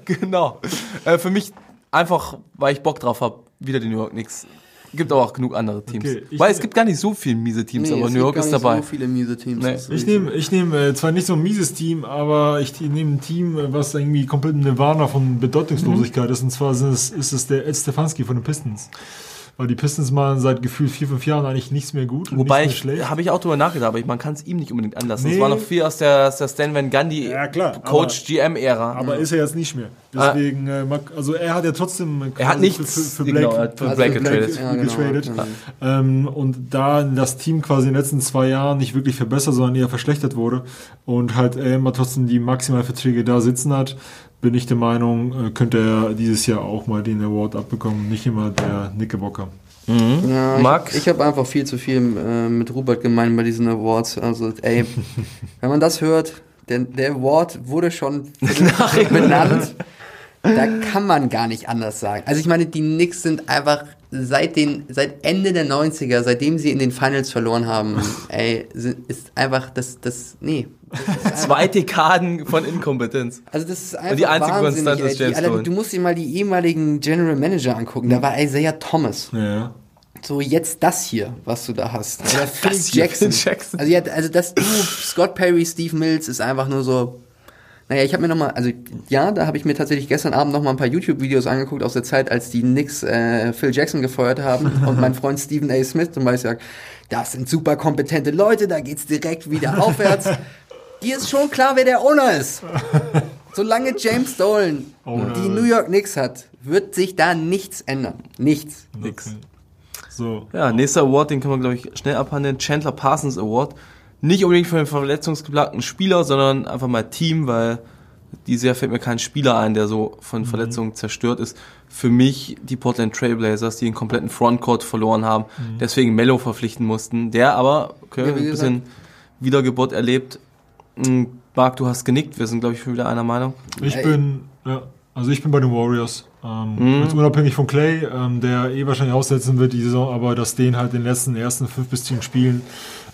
Genau. Äh, für mich einfach, weil ich Bock drauf habe, wieder die New York Knicks. Gibt aber auch genug andere Teams. Okay, weil es gibt gar nicht so viele miese Teams, Nee, aber New York ist dabei. So viele miese Teams. Nee. Ich nehme ich nehm, äh, zwar nicht so ein mieses Team, aber ich nehme ein Team, was irgendwie komplett ein Nirvana von Bedeutungslosigkeit ist. Und zwar ist es, ist es der Ed Stefanski von den Pistons. Aber die Pistons machen seit gefühlt vier, fünf Jahren eigentlich nichts mehr gut. und Wobei ich, habe ich auch drüber nachgedacht, aber ich- man kann es ihm nicht unbedingt anlassen. Es Nee. war noch viel aus der, aus der Stan Van Gundy Ja, klar, Coach GM-Ära. Aber ist er jetzt nicht mehr. Deswegen, äh, mag- also er hat ja trotzdem Er hat nichts, für, für, für genau, Blake, hat für Also Blake getradet. Ja, genau. getradet. Mhm. Ähm, und da das Team quasi in den letzten zwei Jahren nicht wirklich verbessert, sondern eher verschlechtert wurde und halt er immer trotzdem die Maximalverträge da sitzen hat, bin ich der Meinung, äh, könnte er dieses Jahr auch mal den Award abbekommen, nicht immer der Nickelbocker. Ja, ich, Max? Ich habe einfach viel zu viel äh, mit Rupert gemeint bei diesen Awards. Also, ey, (laughs) wenn man das hört, der, der Award wurde schon (laughs) benannt. Da kann man gar nicht anders sagen. Also ich meine, die Knicks sind einfach seit den seit Ende der 90er, seitdem sie in den Finals verloren haben, (laughs) ey, ist einfach das das nee. Das Zwei Dekaden von Inkompetenz. also das ist einfach die einzige Konstante ist James die, Alter. Du musst dir mal die ehemaligen General Manager angucken. Da war Isaiah Thomas. Ja. So, jetzt das hier, was du da hast. Oder Phil Jackson. Jackson. Also, ja, also das du, Scott Perry, Steve Mills ist einfach nur so. Naja, ich habe mir nochmal, also ja, da habe ich mir tatsächlich gestern Abend nochmal ein paar YouTube-Videos angeguckt aus der Zeit, als die Knicks äh, Phil Jackson gefeuert haben (laughs) und mein Freund Stephen A. Smith zum Beispiel sagt, das sind super kompetente Leute, da geht's direkt wieder (laughs) aufwärts. Dir ist schon klar, wer der Owner ist. Solange James Dolan die New York Knicks hat, wird sich da nichts ändern. Nichts. Nix. So. Ja, nächster Award, den können wir, glaube ich, schnell abhandeln. Chandler Parsons Award. Nicht unbedingt für den verletzungsgeplagten Spieler, sondern einfach mal Team, weil dieses Jahr fällt mir kein Spieler ein, der so Mhm. von Verletzungen zerstört ist. Für mich die Portland Trailblazers, die den kompletten Frontcourt verloren haben, Mhm. deswegen Mello verpflichten mussten, der aber okay, Ja, ein bisschen Wiedergeburt erlebt. Mm, Marc, du hast genickt, wir sind, glaube ich, schon wieder einer Meinung. Ich Ey. bin, ja, also ich bin bei den Warriors. Ähm, jetzt unabhängig von Clay, ähm, der eh wahrscheinlich aussetzen wird die Saison, aber dass den halt in den letzten ersten fünf bis zehn Spielen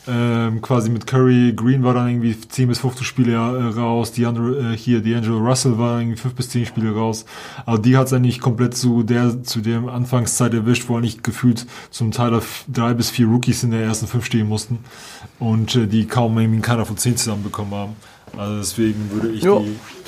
ähm, quasi mit Curry, Green war dann irgendwie 10 bis 15 Spiele äh, raus, die andere, äh, hier, D'Angelo Russell war irgendwie 5 bis 10 Spiele raus. Aber die hat es eigentlich komplett zu der, zu der Anfangszeit erwischt, wo eigentlich gefühlt zum Teil auf drei bis vier Rookies in der ersten fünf stehen mussten und äh, die kaum irgendwie Kader von 10 zusammenbekommen haben. Also deswegen würde ich Jo.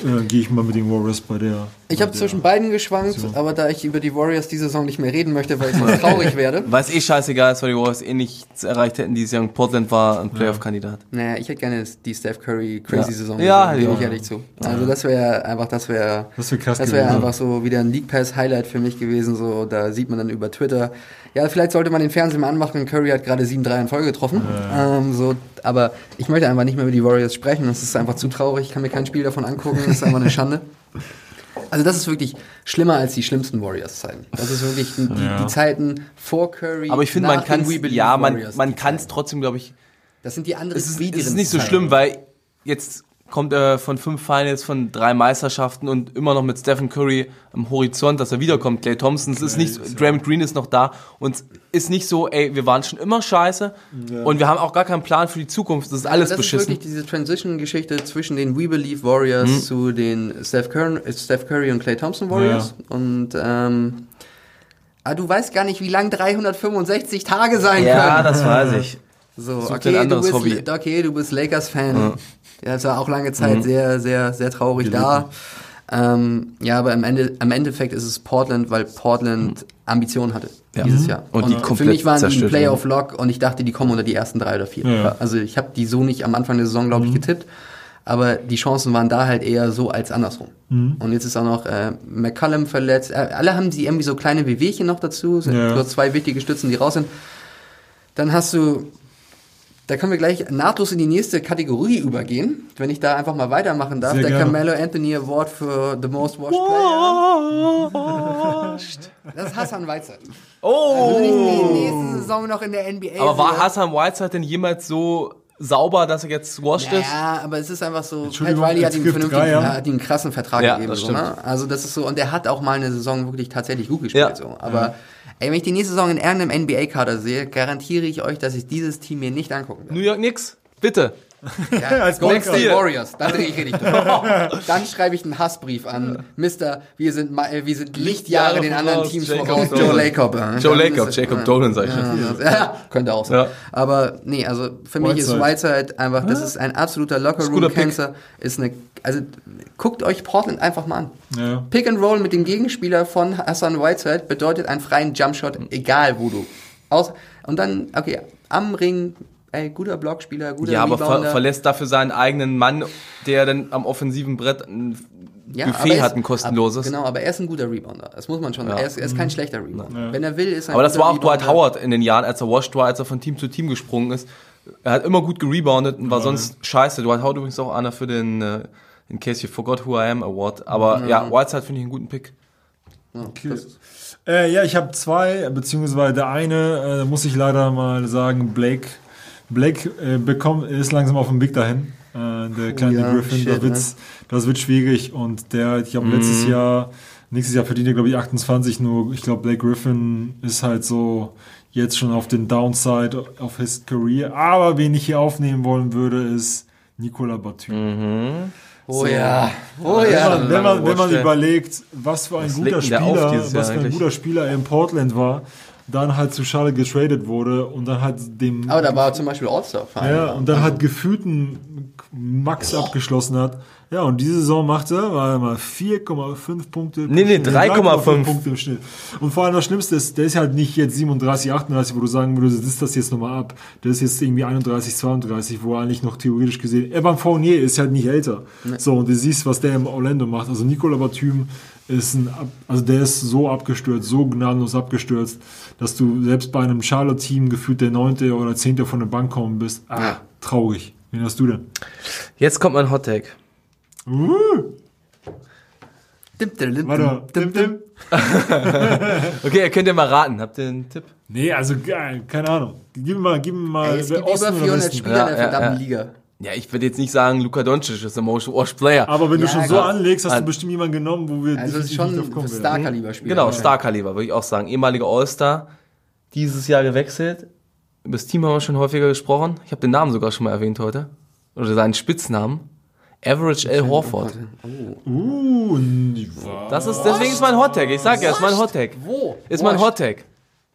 die, äh, gehe ich mal mit den Warriors bei der. Ich habe zwischen beiden geschwankt, aber da ich über die Warriors diese Saison nicht mehr reden möchte, weil ich sonst (laughs) traurig werde. Weil es eh scheißegal ist, weil die Warriors eh nichts erreicht hätten dieses Jahr. und Portland war ein Playoff-Kandidat. Naja, ich hätte gerne die Steph Curry Crazy Ja. Saison. Ja, ja. ich ehrlich zu. Also das wäre einfach, das wäre, Das wäre krass das wäre gewesen. einfach so wieder ein League Pass Highlight für mich gewesen. So, da sieht man dann über Twitter. Ja, vielleicht sollte man den Fernseher mal anmachen. Curry hat gerade 7-3 in Folge getroffen. Ähm, so, aber ich möchte einfach nicht mehr über die Warriors sprechen. Das ist einfach zu traurig. Ich kann mir kein Spiel davon angucken. Das ist einfach eine Schande. Also das ist wirklich schlimmer als die schlimmsten Warriors-Zeiten. Das ist wirklich die, die Zeiten vor Curry. Aber ich finde, nach man kann ja, man, man kann es trotzdem, glaube ich, Das sind die anderen es ist, es ist nicht so schlimm, weil jetzt kommt er von fünf Finals, von drei Meisterschaften und immer noch mit Stephen Curry am Horizont, dass er wiederkommt. Clay Thompson, es ist nicht, so- Draymond Green ist noch da und es ist nicht so, ey, wir waren schon immer scheiße und wir haben auch gar keinen Plan für die Zukunft. Das ist alles das beschissen. ist wirklich diese Transition-Geschichte zwischen den We Believe Warriors Mhm. zu den Steph Curry, äh, Steph Curry und Clay Thompson Warriors. Und ähm, ah, du weißt gar nicht, wie lang 365 Tage sein ja, können. das weiß ich. So, Such okay, ein du anderes bist, Hobby. okay, du bist Lakers-Fan. Ja. das war auch lange Zeit Mhm. sehr, sehr, sehr traurig da. Ähm, ja, aber im, Ende, am Endeffekt ist es Portland, weil Portland Ambitionen hatte Ja. dieses Jahr. Und die für komplett mich waren die Playoff-Lock und ich dachte, die kommen unter die ersten drei oder vier. Ja. Also ich habe die so nicht am Anfang der Saison, glaube ich, getippt. Aber die Chancen waren da halt eher so als andersrum. Und jetzt ist auch noch äh, McCallum verletzt. Äh, alle haben sie irgendwie so kleine Wehwehchen noch dazu. Sind Ja. nur zwei wichtige Stützen, die raus sind. Dann hast du, da können wir gleich nahtlos in die nächste Kategorie übergehen, wenn ich da einfach mal weitermachen darf. Sehr der gerne. Carmelo Anthony Award für The Most Washed Player. Das ist Hassan Whiteside. Oh! Also die nächste Saison noch in der NBA. Aber war. Hassan Whiteside denn jemals so sauber, dass er jetzt washed ist? Ja, aber es ist einfach so, Pat Entschuldigung, Riley hat ihm, gibt vernünftig, Dreier. hat ihm einen krassen Vertrag Ja, gegeben. das So, ne? Also das ist so, und er hat auch mal eine Saison wirklich tatsächlich gut gespielt. Ja. So. Aber ey, wenn ich die nächste Saison in irgendeinem NBA-Kader sehe, garantiere ich euch, dass ich dieses Team mir nicht angucken werde. New York Knicks, bitte. Ja, (laughs) Als Golden. State Warriors, da drehe ich richtig durch. (laughs) Dann schreibe ich einen Hassbrief an Mister, wir sind, äh, wir sind Lichtjahre den anderen Teams Jacob voraus. Dolan. Joe Lacob. Joe Dann Lacob, ist- Jacob ja. Dolan, sag ich Ja, jetzt. ja, könnte auch sein. Ja. Aber nee, also für mich ist Whiteside. Whiteside einfach, das ist ein absoluter Locker-Room-Cancer. Ist eine, also guckt euch Portland einfach mal an. Ja. Pick and Roll mit dem Gegenspieler von Hassan Whiteside bedeutet einen freien Jumpshot, egal wo du. Aus, und dann, okay, am Ring, ey, guter Blockspieler, guter Ja, aber ver Rebounder. verlässt dafür seinen eigenen Mann, der dann am offensiven Brett ein Ja, Buffet hat, ein kostenloses. Ab, genau, aber er ist ein guter Rebounder. Das muss man schon. Ja. Er, ist, er ist kein schlechter Rebounder. Wenn er will, ist er ein Aber das war auch Dwight Rebounder. Howard in den Jahren, als er washed war, als er von Team zu Team gesprungen ist. Er hat immer gut gereboundet und war sonst scheiße. Dwight Howard übrigens auch einer für den äh, In Case You Forgot Who I Am Award. Aber ja, Whiteside finde ich einen guten Pick. Okay. Äh, ja, ich habe zwei, beziehungsweise der eine, äh, da muss ich leider mal sagen, Blake. Blake äh, bekommt, ist langsam auf dem Weg dahin. Äh, der kleine ja, Griffin, shit, da wird's, das wird schwierig. Und der, ich glaube, letztes Jahr, nächstes Jahr verdient er, glaube ich, 28. Nur, ich glaube, Blake Griffin ist halt so jetzt schon auf den Downside of his career. Aber wen ich hier aufnehmen wollen würde, ist Nicola Batum. Oh ja. Oh Wenn ja. man, wenn man, wenn man überlegt, was für ein Was guter Spieler, was für ein eigentlich? guter Spieler er in Portland war, dann halt zu Charlotte getradet wurde und dann halt dem Aber da war er zum Beispiel All-Star. ja, und dann halt gefühlten Max abgeschlossen hat. Ja, und diese Saison machte er, war er mal 4,5 Punkte. Nee, nee, 3,5. Punkte im Schnitt. Und vor allem das Schlimmste ist, der ist halt nicht jetzt 37, 38, wo du sagen würdest, ist das jetzt nochmal ab. Der ist jetzt irgendwie 31, 32, wo er eigentlich noch theoretisch gesehen, Evan Fournier ist halt nicht älter. So, und du siehst, was der im Orlando macht. Also Nicola Batum ist ein, also der ist so abgestürzt, so gnadenlos abgestürzt, dass du selbst bei einem Charlotte-Team gefühlt der neunte oder zehnte von der Bank kommen bist. Ah, traurig. Wen hast du denn? Jetzt kommt mein Hot Take. Uh, Dim, dim, warte. dim, dim. (laughs) Okay, ihr könnt ja mal raten. Habt ihr einen Tipp? Nee, also geil, keine Ahnung. Gib mir mal, gib mir mal Ey, es gibt über Osten oder 400 Westen. Spieler Ja, in der ja, verdammten ja. Liga. Ja, ich würde jetzt nicht sagen, Luka Doncic ist der Most Washed Player. Aber wenn du Ja, schon so klar. anlegst, hast du bestimmt jemanden genommen, wo wir Also ist schon nicht ein werden. Star-Kaliber-Spieler. Genau, Star-Kaliber, würde ich auch sagen. Ehemaliger All-Star, dieses Jahr gewechselt. Über das Team haben wir schon häufiger gesprochen. Ich habe den Namen sogar schon mal erwähnt heute. Oder seinen Spitznamen. Average L. Horford. Uh, n- Das ist, deswegen ist mein Hot Tag. Ich sag ja, ist mein Hot Tag. Wo? Ist mein. Hot Tag.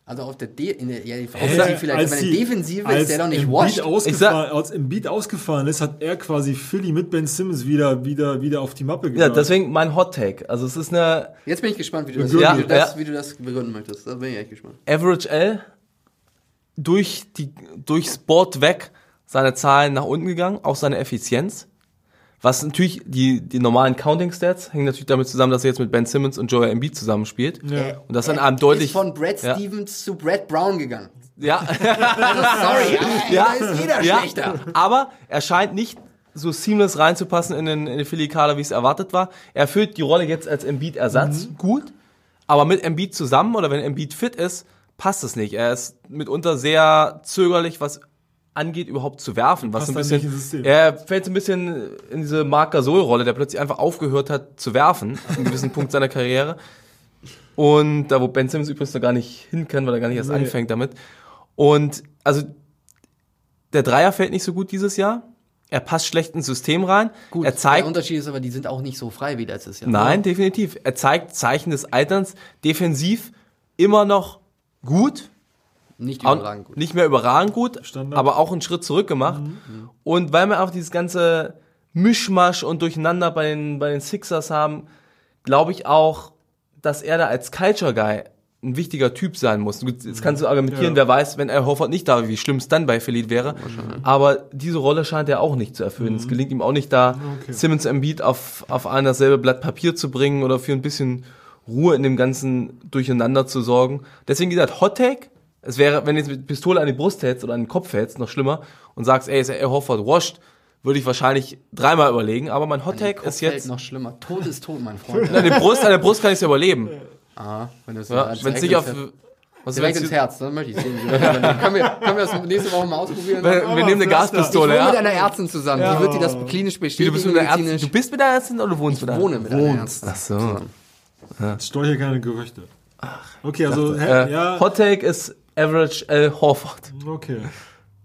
Also auf der, De in der, ja, Offensive vielleicht, als aber in der Defensive als ist der doch nicht washed. Als Embiid ausgefallen ist, hat er quasi Philly mit Ben Simmons wieder, wieder, wieder auf die Mappe Ja, gebracht. deswegen mein Hot Tag. Also es ist eine Jetzt bin ich gespannt, wie du das, Ja, wie du das, ja. wie du das begründen möchtest. Da bin ich echt gespannt. Average L durch die, durchs Board weg seine Zahlen nach unten gegangen, auch seine Effizienz. Was natürlich, die, die normalen Counting Stats hängen natürlich damit zusammen, dass er jetzt mit Ben Simmons und Joel Embiid zusammenspielt. Ja. Und das an einem deutlich. Ist von Brad ja. Stevens zu Brad Brown gegangen. Ja, Also sorry, (laughs) ja, da ist jeder ja. schlechter. Aber er scheint nicht so seamless reinzupassen in den, in den Philly-Kader, wie es erwartet war. Er erfüllt die Rolle jetzt als Embiid-Ersatz gut, aber mit Embiid zusammen oder wenn Embiid fit ist, passt es nicht. Er ist mitunter sehr zögerlich, was angeht, überhaupt zu werfen. Was Passt ein bisschen, er fällt so ein bisschen in diese Marc Gasol-Rolle, der plötzlich einfach aufgehört hat zu werfen, an einem gewissen Punkt seiner Karriere. Und da, wo Ben Simmons übrigens noch gar nicht hin kann, weil er gar nicht erst Nee. anfängt damit. Und also der Dreier fällt nicht so gut dieses Jahr. Er passt schlecht ins System rein. Gut, er zeigt, der Unterschied ist aber, die sind auch nicht so frei wie letztes Jahr. nein, definitiv. Er zeigt Zeichen des Alterns. Defensiv immer noch gut. Nicht überragend gut. Nicht mehr überragend gut, Standard. aber auch einen Schritt zurück gemacht. Und weil wir auch dieses ganze Mischmasch und Durcheinander bei den, bei den Sixers haben, glaube ich auch, dass er da als Culture Guy ein wichtiger Typ sein muss. Jetzt kannst du argumentieren, Ja. wer weiß, wenn er Hoffert nicht da wäre, wie schlimm es dann bei Philly wäre. Aber diese Rolle scheint er auch nicht zu erfüllen. Es gelingt ihm auch nicht da, Simmons Embiid auf, auf ein dasselbe Blatt Papier zu bringen oder für ein bisschen Ruhe in dem ganzen Durcheinander zu sorgen. Deswegen gesagt, Hot Take, es wäre, wenn du jetzt mit Pistole an die Brust hältst oder an den Kopf hältst, noch schlimmer, und sagst, ey, ist er Hoffert washed, würde ich wahrscheinlich dreimal überlegen. Aber mein Hot Take ist jetzt, noch schlimmer. Tod ist tot, mein Freund. an der Brust, an der Brust kann ich es überleben. ah, wenn es Ja, wenn es nicht auf, was Direkt ins Herz, dann möchte ich sehen. können, wir, können wir das nächste Woche mal ausprobieren? wir, wir nehmen eine Ich Gaspistole, mit ja? einer Ärztin zusammen. Die wird dir das klinisch Wie, bestätigen. du bist mit einer Ärztin, du bist mit einer Ärztin oder du wohnst mit ich einer wohne mit einer Ärztin. Ach so. Steuer hier keine Gerüchte. Okay, also, hä, Äh, ja, Hot Take ist Average L. Horford. okay.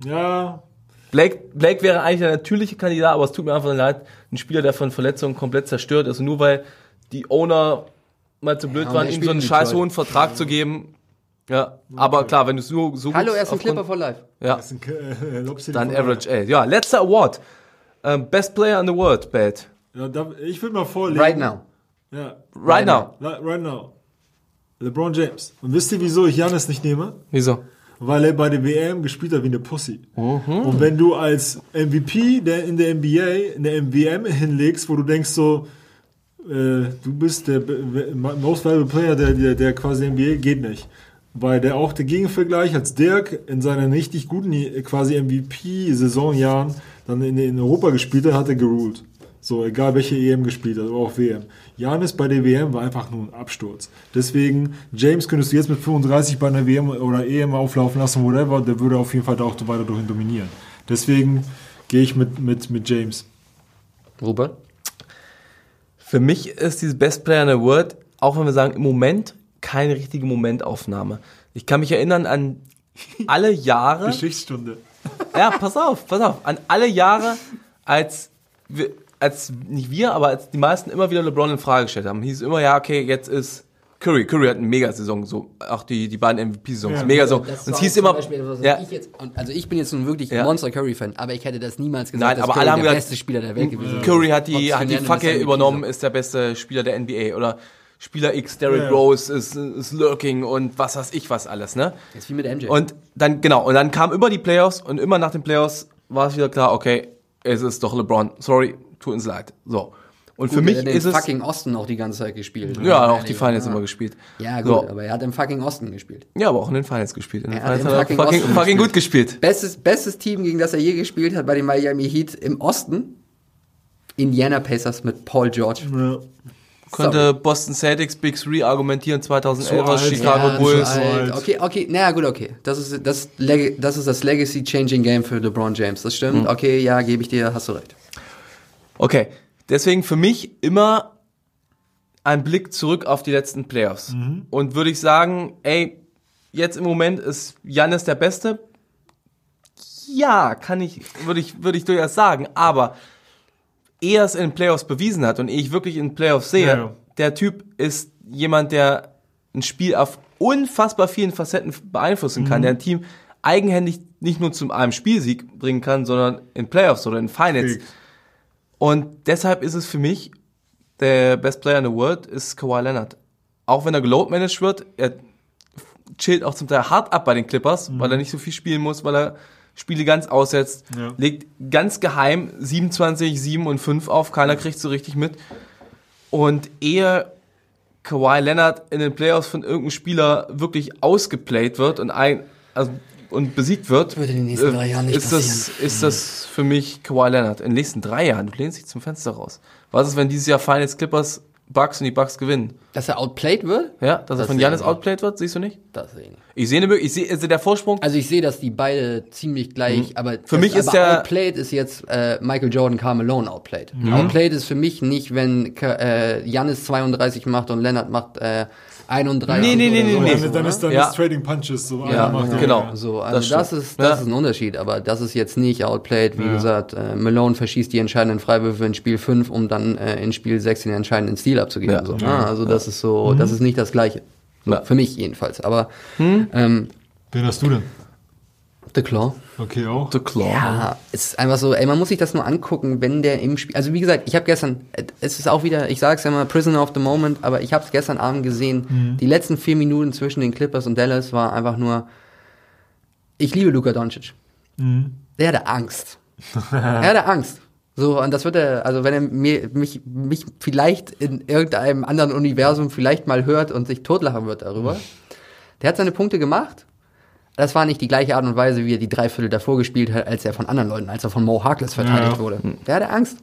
Ja, Blake, Blake wäre eigentlich der natürliche Kandidat, aber es tut mir einfach leid, ein Spieler, der von Verletzungen komplett zerstört ist. Und nur weil die Owner mal zu blöd und waren, ihm so einen in scheiß hohen Vertrag zu geben. Ja, aber klar, wenn du es nur so Hallo, er ist ein Clipper for life. Ja, ist ein, äh, Lobster dann Average A. Ja, letzter Award. Ähm, Best Player in the World, Bad. Ja, da, ich würde mal vorlegen. Right now. Ja, Right now. right, right now. LeBron James. Und wisst ihr, wieso ich Janis nicht nehme? Wieso? Weil er bei der WM gespielt hat wie eine Pussy. Und wenn du als MVP der in der NBA, in der MWM hinlegst, wo du denkst so, äh, du bist der most valuable player der, der, der quasi NBA, geht nicht. Weil der auch der Gegenvergleich als Dirk in seinen richtig guten quasi MVP-Saisonjahren dann in, in Europa gespielt hat, hat er geruled. So, egal welche EM gespielt hat, oder auch WM. Janis bei der WM war einfach nur ein Absturz. Deswegen, James könntest du jetzt mit 35 bei einer WM oder EM auflaufen lassen, whatever, der würde auf jeden Fall da auch weiter durch dominieren. Deswegen gehe ich mit, mit, mit James. Robert? Für mich ist dieses Best Player in the World, auch wenn wir sagen, im Moment keine richtige Momentaufnahme. Ich kann mich erinnern an alle Jahre. (laughs) Geschichtsstunde. Ja, pass auf, pass auf. An alle Jahre, als wir, als nicht wir, aber als die meisten immer wieder LeBron in Frage gestellt haben, hieß es immer, ja, okay, jetzt ist Curry. Curry hat eine Mega-Saison, so auch die, die beiden MVP-Saisons. Ja. mega so. Und es hieß immer, Beispiel ja, ich jetzt, also ich bin jetzt nun wirklich Ja. Monster Curry-Fan, aber ich hätte das niemals gesagt, Nein, dass aber Curry alle haben der gesagt, beste Spieler der Welt gewesen ist. Curry hat die, hat die Fackel MVP übernommen, ist der beste Spieler der NBA. Oder Spieler X, Derrick Ja. Rose, ist, ist lurking und was weiß ich was alles, ne? Das ist wie mit MJ. Und dann, genau, und dann kam über die Playoffs und immer nach den Playoffs war es wieder klar, okay, es ist doch LeBron. Sorry, tut uns leid. So. Und für Gut, mich er hat den ist es. fucking Osten auch die ganze Zeit gespielt. Ja, auch die Finals immer gespielt. Ja, gut, So. aber er hat im fucking Osten gespielt. Ja, aber auch in den Finals gespielt. In den Er hat Finals im hat er fucking fucking, Osten fucking gut gespielt. Bestes, bestes Team, gegen das er je gespielt hat bei den Miami Heat im Osten. Indiana Pacers mit Paul George. Ja. Könnte Boston Celtics Big Three argumentieren, 2011 alt. Chicago Ja, Bulls. Okay, okay, naja, gut, okay. Das ist das, Leg das ist das Legacy-Changing Game für LeBron James. Das Hm. stimmt. Okay, ja, gebe ich dir, hast du recht. Okay, deswegen für mich immer ein Blick zurück auf die letzten Playoffs. Und würde ich sagen, ey, jetzt im Moment ist Jannis der Beste. Ja, kann ich, würde ich, würde ich durchaus sagen. Aber ehe er es in den Playoffs bewiesen hat und ehe ich wirklich in den Playoffs sehe, Ja, ja. der Typ ist jemand, der ein Spiel auf unfassbar vielen Facetten beeinflussen kann, der ein Team eigenhändig nicht nur zu einem Spielsieg bringen kann, sondern in Playoffs oder in Finals. Fix. Und deshalb ist es für mich der Best Player in the World ist Kawhi Leonard. Auch wenn er geload managed wird, er chillt auch zum Teil hart ab bei den Clippers, weil er nicht so viel spielen muss, weil er Spiele ganz aussetzt, Ja. legt ganz geheim 27, 7 und 5 auf, keiner kriegt so richtig mit. Und ehe Kawhi Leonard in den Playoffs von irgendeinem Spieler wirklich ausgeplayt wird und ein also, und besiegt wird, Wird in den nächsten äh, drei Jahren nicht ist das ist das für mich Kawhi Leonard in den nächsten drei Jahren. Du lehnst dich zum Fenster raus. Was ist, wenn dieses Jahr Finals Clippers Bucks und die Bucks gewinnen? Dass er outplayed wird? Ja, dass er Das von sehe Janis ich outplayed wird, siehst du nicht? Das sehe ich nicht. Ich sehe eine Möglichkeit, ich sehe also der Vorsprung. Also ich sehe, dass die beide ziemlich gleich, aber Mhm. Für mich ist aber der- outplayed ist jetzt äh, Michael Jordan Carmelo outplayed. Mhm. Outplayed ist für mich nicht, wenn Ka- äh, Janis 32 macht und Leonard macht äh, 31. Nee, nee, nee, nee, so. nee. Dann, dann ist dann Ja. das Trading Punches. So Ja, macht den- genau. So, also Das das, ist das Ja. ist ein Unterschied, aber das ist jetzt nicht outplayed. Wie gesagt, äh, Malone verschießt die entscheidenden Freiwürfe in Spiel 5, um dann äh, in Spiel 6 den entscheidenden Stil abzugeben. Ja. So, ah, also das ist so, das ist nicht das Gleiche. So, Ja. Für mich jedenfalls. Aber ähm, Wen hast du denn? The Claw. Okay, auch. The Claw. Ja, es ist einfach so, ey, man muss sich das nur angucken, wenn der im Spiel, also wie gesagt, ich habe gestern, es ist auch wieder, ich sag's ja mal, Prisoner of the Moment, aber ich habe es gestern Abend gesehen, die letzten vier Minuten zwischen den Clippers und Dallas war einfach nur, ich liebe Luka Doncic. Der hatte Angst. er hatte Angst. So, und das wird er, also wenn er mir, mich, mich vielleicht in irgendeinem anderen Universum vielleicht mal hört und sich totlachen wird darüber. Der hat seine Punkte gemacht. Das war nicht die gleiche Art und Weise, wie er die Dreiviertel davor gespielt hat, als er von anderen Leuten, als er von Mo Harkless verteidigt Ja. wurde. Der hatte Angst.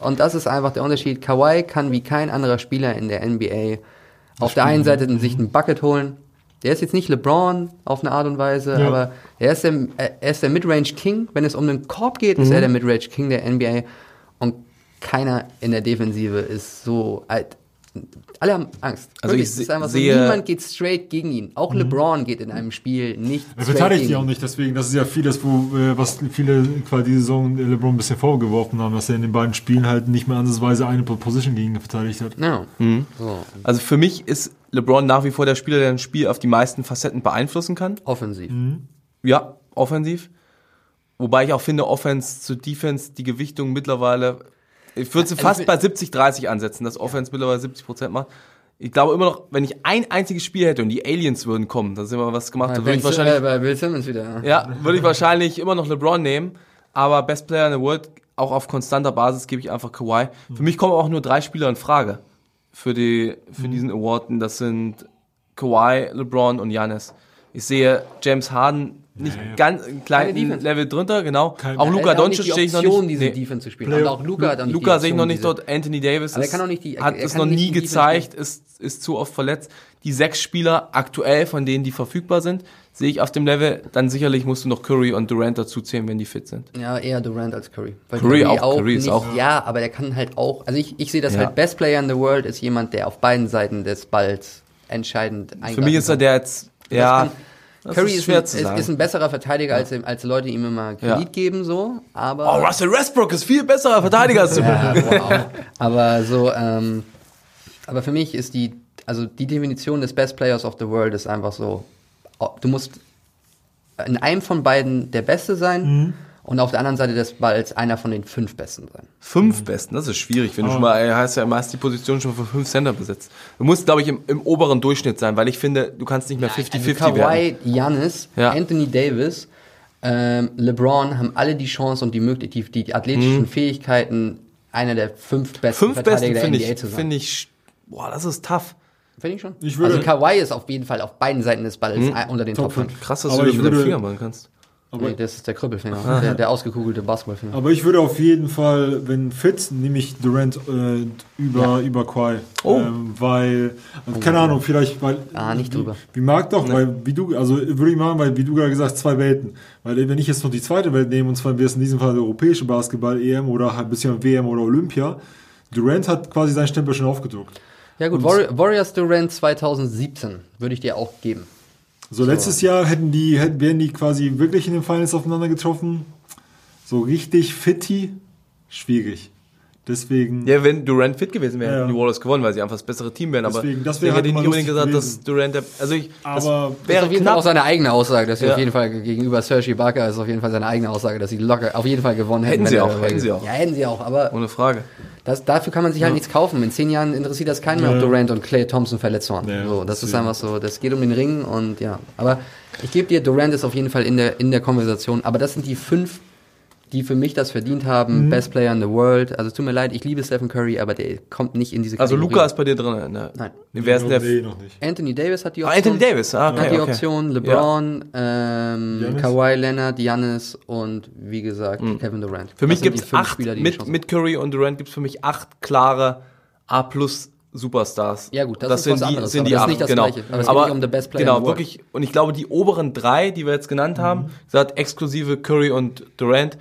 Und das ist einfach der Unterschied. Kawhi kann wie kein anderer Spieler in der NBA auf der einen Seite sich einen Bucket holen. Der ist jetzt nicht LeBron auf eine Art und Weise, Ja. aber er ist der, er ist der Midrange King. Wenn es um den Korb geht, ist er der Midrange King der NBA. Und keiner in der Defensive ist so alt. Alle haben Angst. Also Wirklich, ich es ist einfach so, niemand geht straight gegen ihn. Auch LeBron geht in einem Spiel nicht Er verteidigt gegen die auch ihn. nicht, deswegen, das ist ja vieles, wo, äh, was viele quasi diese Saison LeBron ein bisschen vorgeworfen haben, dass er in den beiden Spielen halt nicht mehr ansatzweise eine Position gegen ihn verteidigt hat. Ja. Mhm. So, Also für mich ist LeBron nach wie vor der Spieler, der ein Spiel auf die meisten Facetten beeinflussen kann. offensiv. Ja, offensiv. Wobei ich auch finde, Offense zu Defense, die Gewichtung mittlerweile, ich würde sie Also fast für- bei 70-30 ansetzen, dass Offense mittlerweile 70% macht. Ich glaube immer noch, wenn ich ein einziges Spiel hätte und die Aliens würden kommen, dann sind wir was gemacht, dann würde ich wahrscheinlich, äh, bei Bill Simmons wieder. ja, würde ich wahrscheinlich immer noch LeBron nehmen, aber Best Player in the World, auch auf konstanter Basis gebe ich einfach Kawhi. Für mich kommen auch nur drei Spieler in Frage für die, für diesen Award, und das sind Kawhi, LeBron und Giannis. Ich sehe James Harden nicht ganz einen kleinen. Level drunter, genau. Kein- auch auch nicht Doncic sehe ich noch nicht. diese Nee. Defense zu spielen. Player- Und auch Luca auch nicht Luca sehe ich noch nicht diese- dort. Anthony Davis er ist, kann auch nicht die- hat es noch nicht nie gezeigt, ist, ist zu oft verletzt. Die sechs Spieler aktuell, von denen die verfügbar sind, sehe ich auf dem Level. Dann sicherlich musst du noch Curry und Durant dazu zählen, wenn die fit sind. Ja, eher Durant als Curry. Weil Curry auch, Curry ist auch- Ja, aber der kann halt auch, also ich, ich sehe das Ja. halt, Best Player in the World ist jemand, der auf beiden Seiten des Balls entscheidend eingreifen Für mich ist er der jetzt, ja, kann- das Curry ist ist, ist, sagen. ist ein besserer Verteidiger, als, als Leute ihm immer Kredit Ja. geben, so, aber... Oh, Russell Westbrook ist viel besserer Verteidiger als du. (laughs) Ja, wow. Aber so, ähm, aber für mich ist die, also die Definition des Best Players of the World ist einfach so, oh, du musst in einem von beiden der Beste sein und auf der anderen Seite des Balls einer von den fünf Besten sein. Fünf Besten, das ist schwierig. Wenn du schon mal, äh, heißt ja, hast die Position schon für fünf Center besetzt. Du musst, glaube ich, im, im oberen Durchschnitt sein, weil ich finde, du kannst nicht mehr 50-50 also werden. Kawhi, Giannis, Ja. Anthony Davis, ähm, LeBron haben alle die Chance und die Möglichkeit, die, die athletischen Fähigkeiten, einer der fünf besten Mhm. Fünf Besten Verteidiger finde der NBA ich, zu sein. finde ich, boah, das ist tough. Finde ich schon. Ich würde- also Kawhi ist auf jeden Fall auf beiden Seiten des Balls Mhm. unter den Top 5. Krass, dass Aber du das mit dem Finger machen kannst. Nee, das ist der Krüppelfinger, der, der ausgekugelte Basketballfinger. Aber ich würde auf jeden Fall, wenn fit, nehme ich Durant äh, über, über Kawhi. Oh. Ähm, weil, also keine Ahnung, vielleicht, weil. Ah, nicht wie, drüber. Wie mag doch, weil, wie du, also würde ich machen, weil, wie du gerade gesagt hast, zwei Welten. Weil, wenn ich jetzt noch die zweite Welt nehme, und zwar wäre es in diesem Fall der europäische Basketball, EM oder halt bisschen WM oder Olympia, Durant hat quasi seinen Stempel schon aufgedruckt. Ja gut, Warri- Warriors Durant 2017 würde ich dir auch geben. So, letztes Jahr hätten die, hätten, wären die quasi wirklich in den Finals aufeinander getroffen. So richtig fitti, schwierig. Deswegen. Ja, wenn Durant fit gewesen wäre, Ja, hätten die Warriors gewonnen, weil sie einfach das bessere Team wären. Aber Deswegen, das ich wäre halt hätte mal nicht unbedingt gesagt, dass gewesen. Durant der, also ich, Aber- das Das wäre auf jeden Fall auch seine eigene Aussage, dass sie Ja. auf jeden Fall gegenüber Serge Ibaka ist auf jeden Fall seine eigene Aussage, dass sie locker auf jeden Fall gewonnen hätten. Hätten sie auch, hätten sie auch. Ja, hätten sie auch, aber Ohne Frage. Das, dafür kann man sich halt nichts kaufen. In zehn Jahren interessiert das keinen mehr, ob. Durant und Clay Thompson verletzt waren. So, das ist einfach so, das geht um den Ring und ja. Aber ich gebe dir, Durant ist auf jeden Fall in der, in der Konversation, aber das sind die fünf, die für mich das verdient Mhm. haben, Best Player in the World. Also es tut mir leid, ich liebe Stephen Curry, aber der kommt nicht in diese Also Kategorie. Luca ist bei dir drin. Ne? Nein. Wer ist der? nee, noch nicht. Anthony Davis hat die Ah, Option. Anthony Davis, ah, okay, hat die okay. Option, LeBron, ähm, Giannis. Kawhi Leonard, Giannis und wie gesagt Kevin Durant. Mhm. Für mich Das gibt es acht, Spieler, mit, mit Curry und Durant gibt es für mich acht klare A plus Superstars. Ja, gut, das ist sind was die, anderes, sind aber die das ist acht, nicht das genau. Gleiche. Aber es geht aber nicht um the best player genau, in the world. wirklich. Und ich glaube, die oberen drei, die wir jetzt genannt Mhm. haben, gesagt, exklusive Curry und Durant,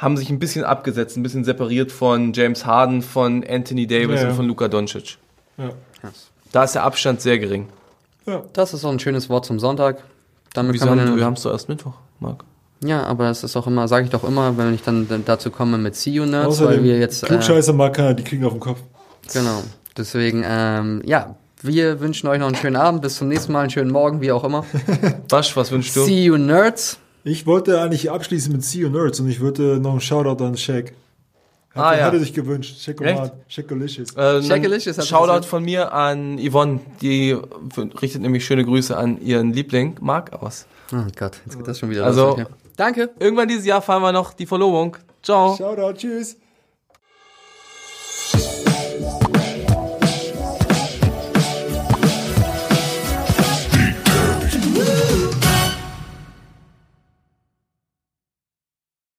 haben sich ein bisschen abgesetzt, ein bisschen separiert von James Harden, von Anthony Davis Ja, ja. und von Luka Doncic. Ja. Da ist der Abstand sehr gering. Ja. Das ist auch ein schönes Wort zum Sonntag. Damit Wieso kann haben, man wir haben es doch erst Mittwoch, Marc. ja, aber das ist auch immer, sage ich doch immer, wenn ich dann dazu komme mit See You Nerds, weil Außerdem, wir jetzt äh, Klugscheißer mag keiner, die kriegen auf den Kopf. genau. Deswegen, ähm, ja, wir wünschen euch noch einen schönen Abend, bis zum nächsten Mal, einen schönen Morgen, wie auch immer. (laughs) Wasch, was wünschst du? See You Nerds. Ich wollte eigentlich abschließen mit CEO Nerds und ich würde noch einen Shoutout an Shaq. Hat, ah, ja. Äh, hat sich gewünscht. Shackomat, Shackolicious. Ähm, Shackolicious hat Shoutout von mir an Yvonne, die richtet nämlich schöne Grüße an ihren Liebling Marc aus. Oh Gott, jetzt geht das schon wieder also, los. Ja. Danke. Irgendwann dieses Jahr fahren wir noch die Verlobung. Ciao. Shoutout, tschüss.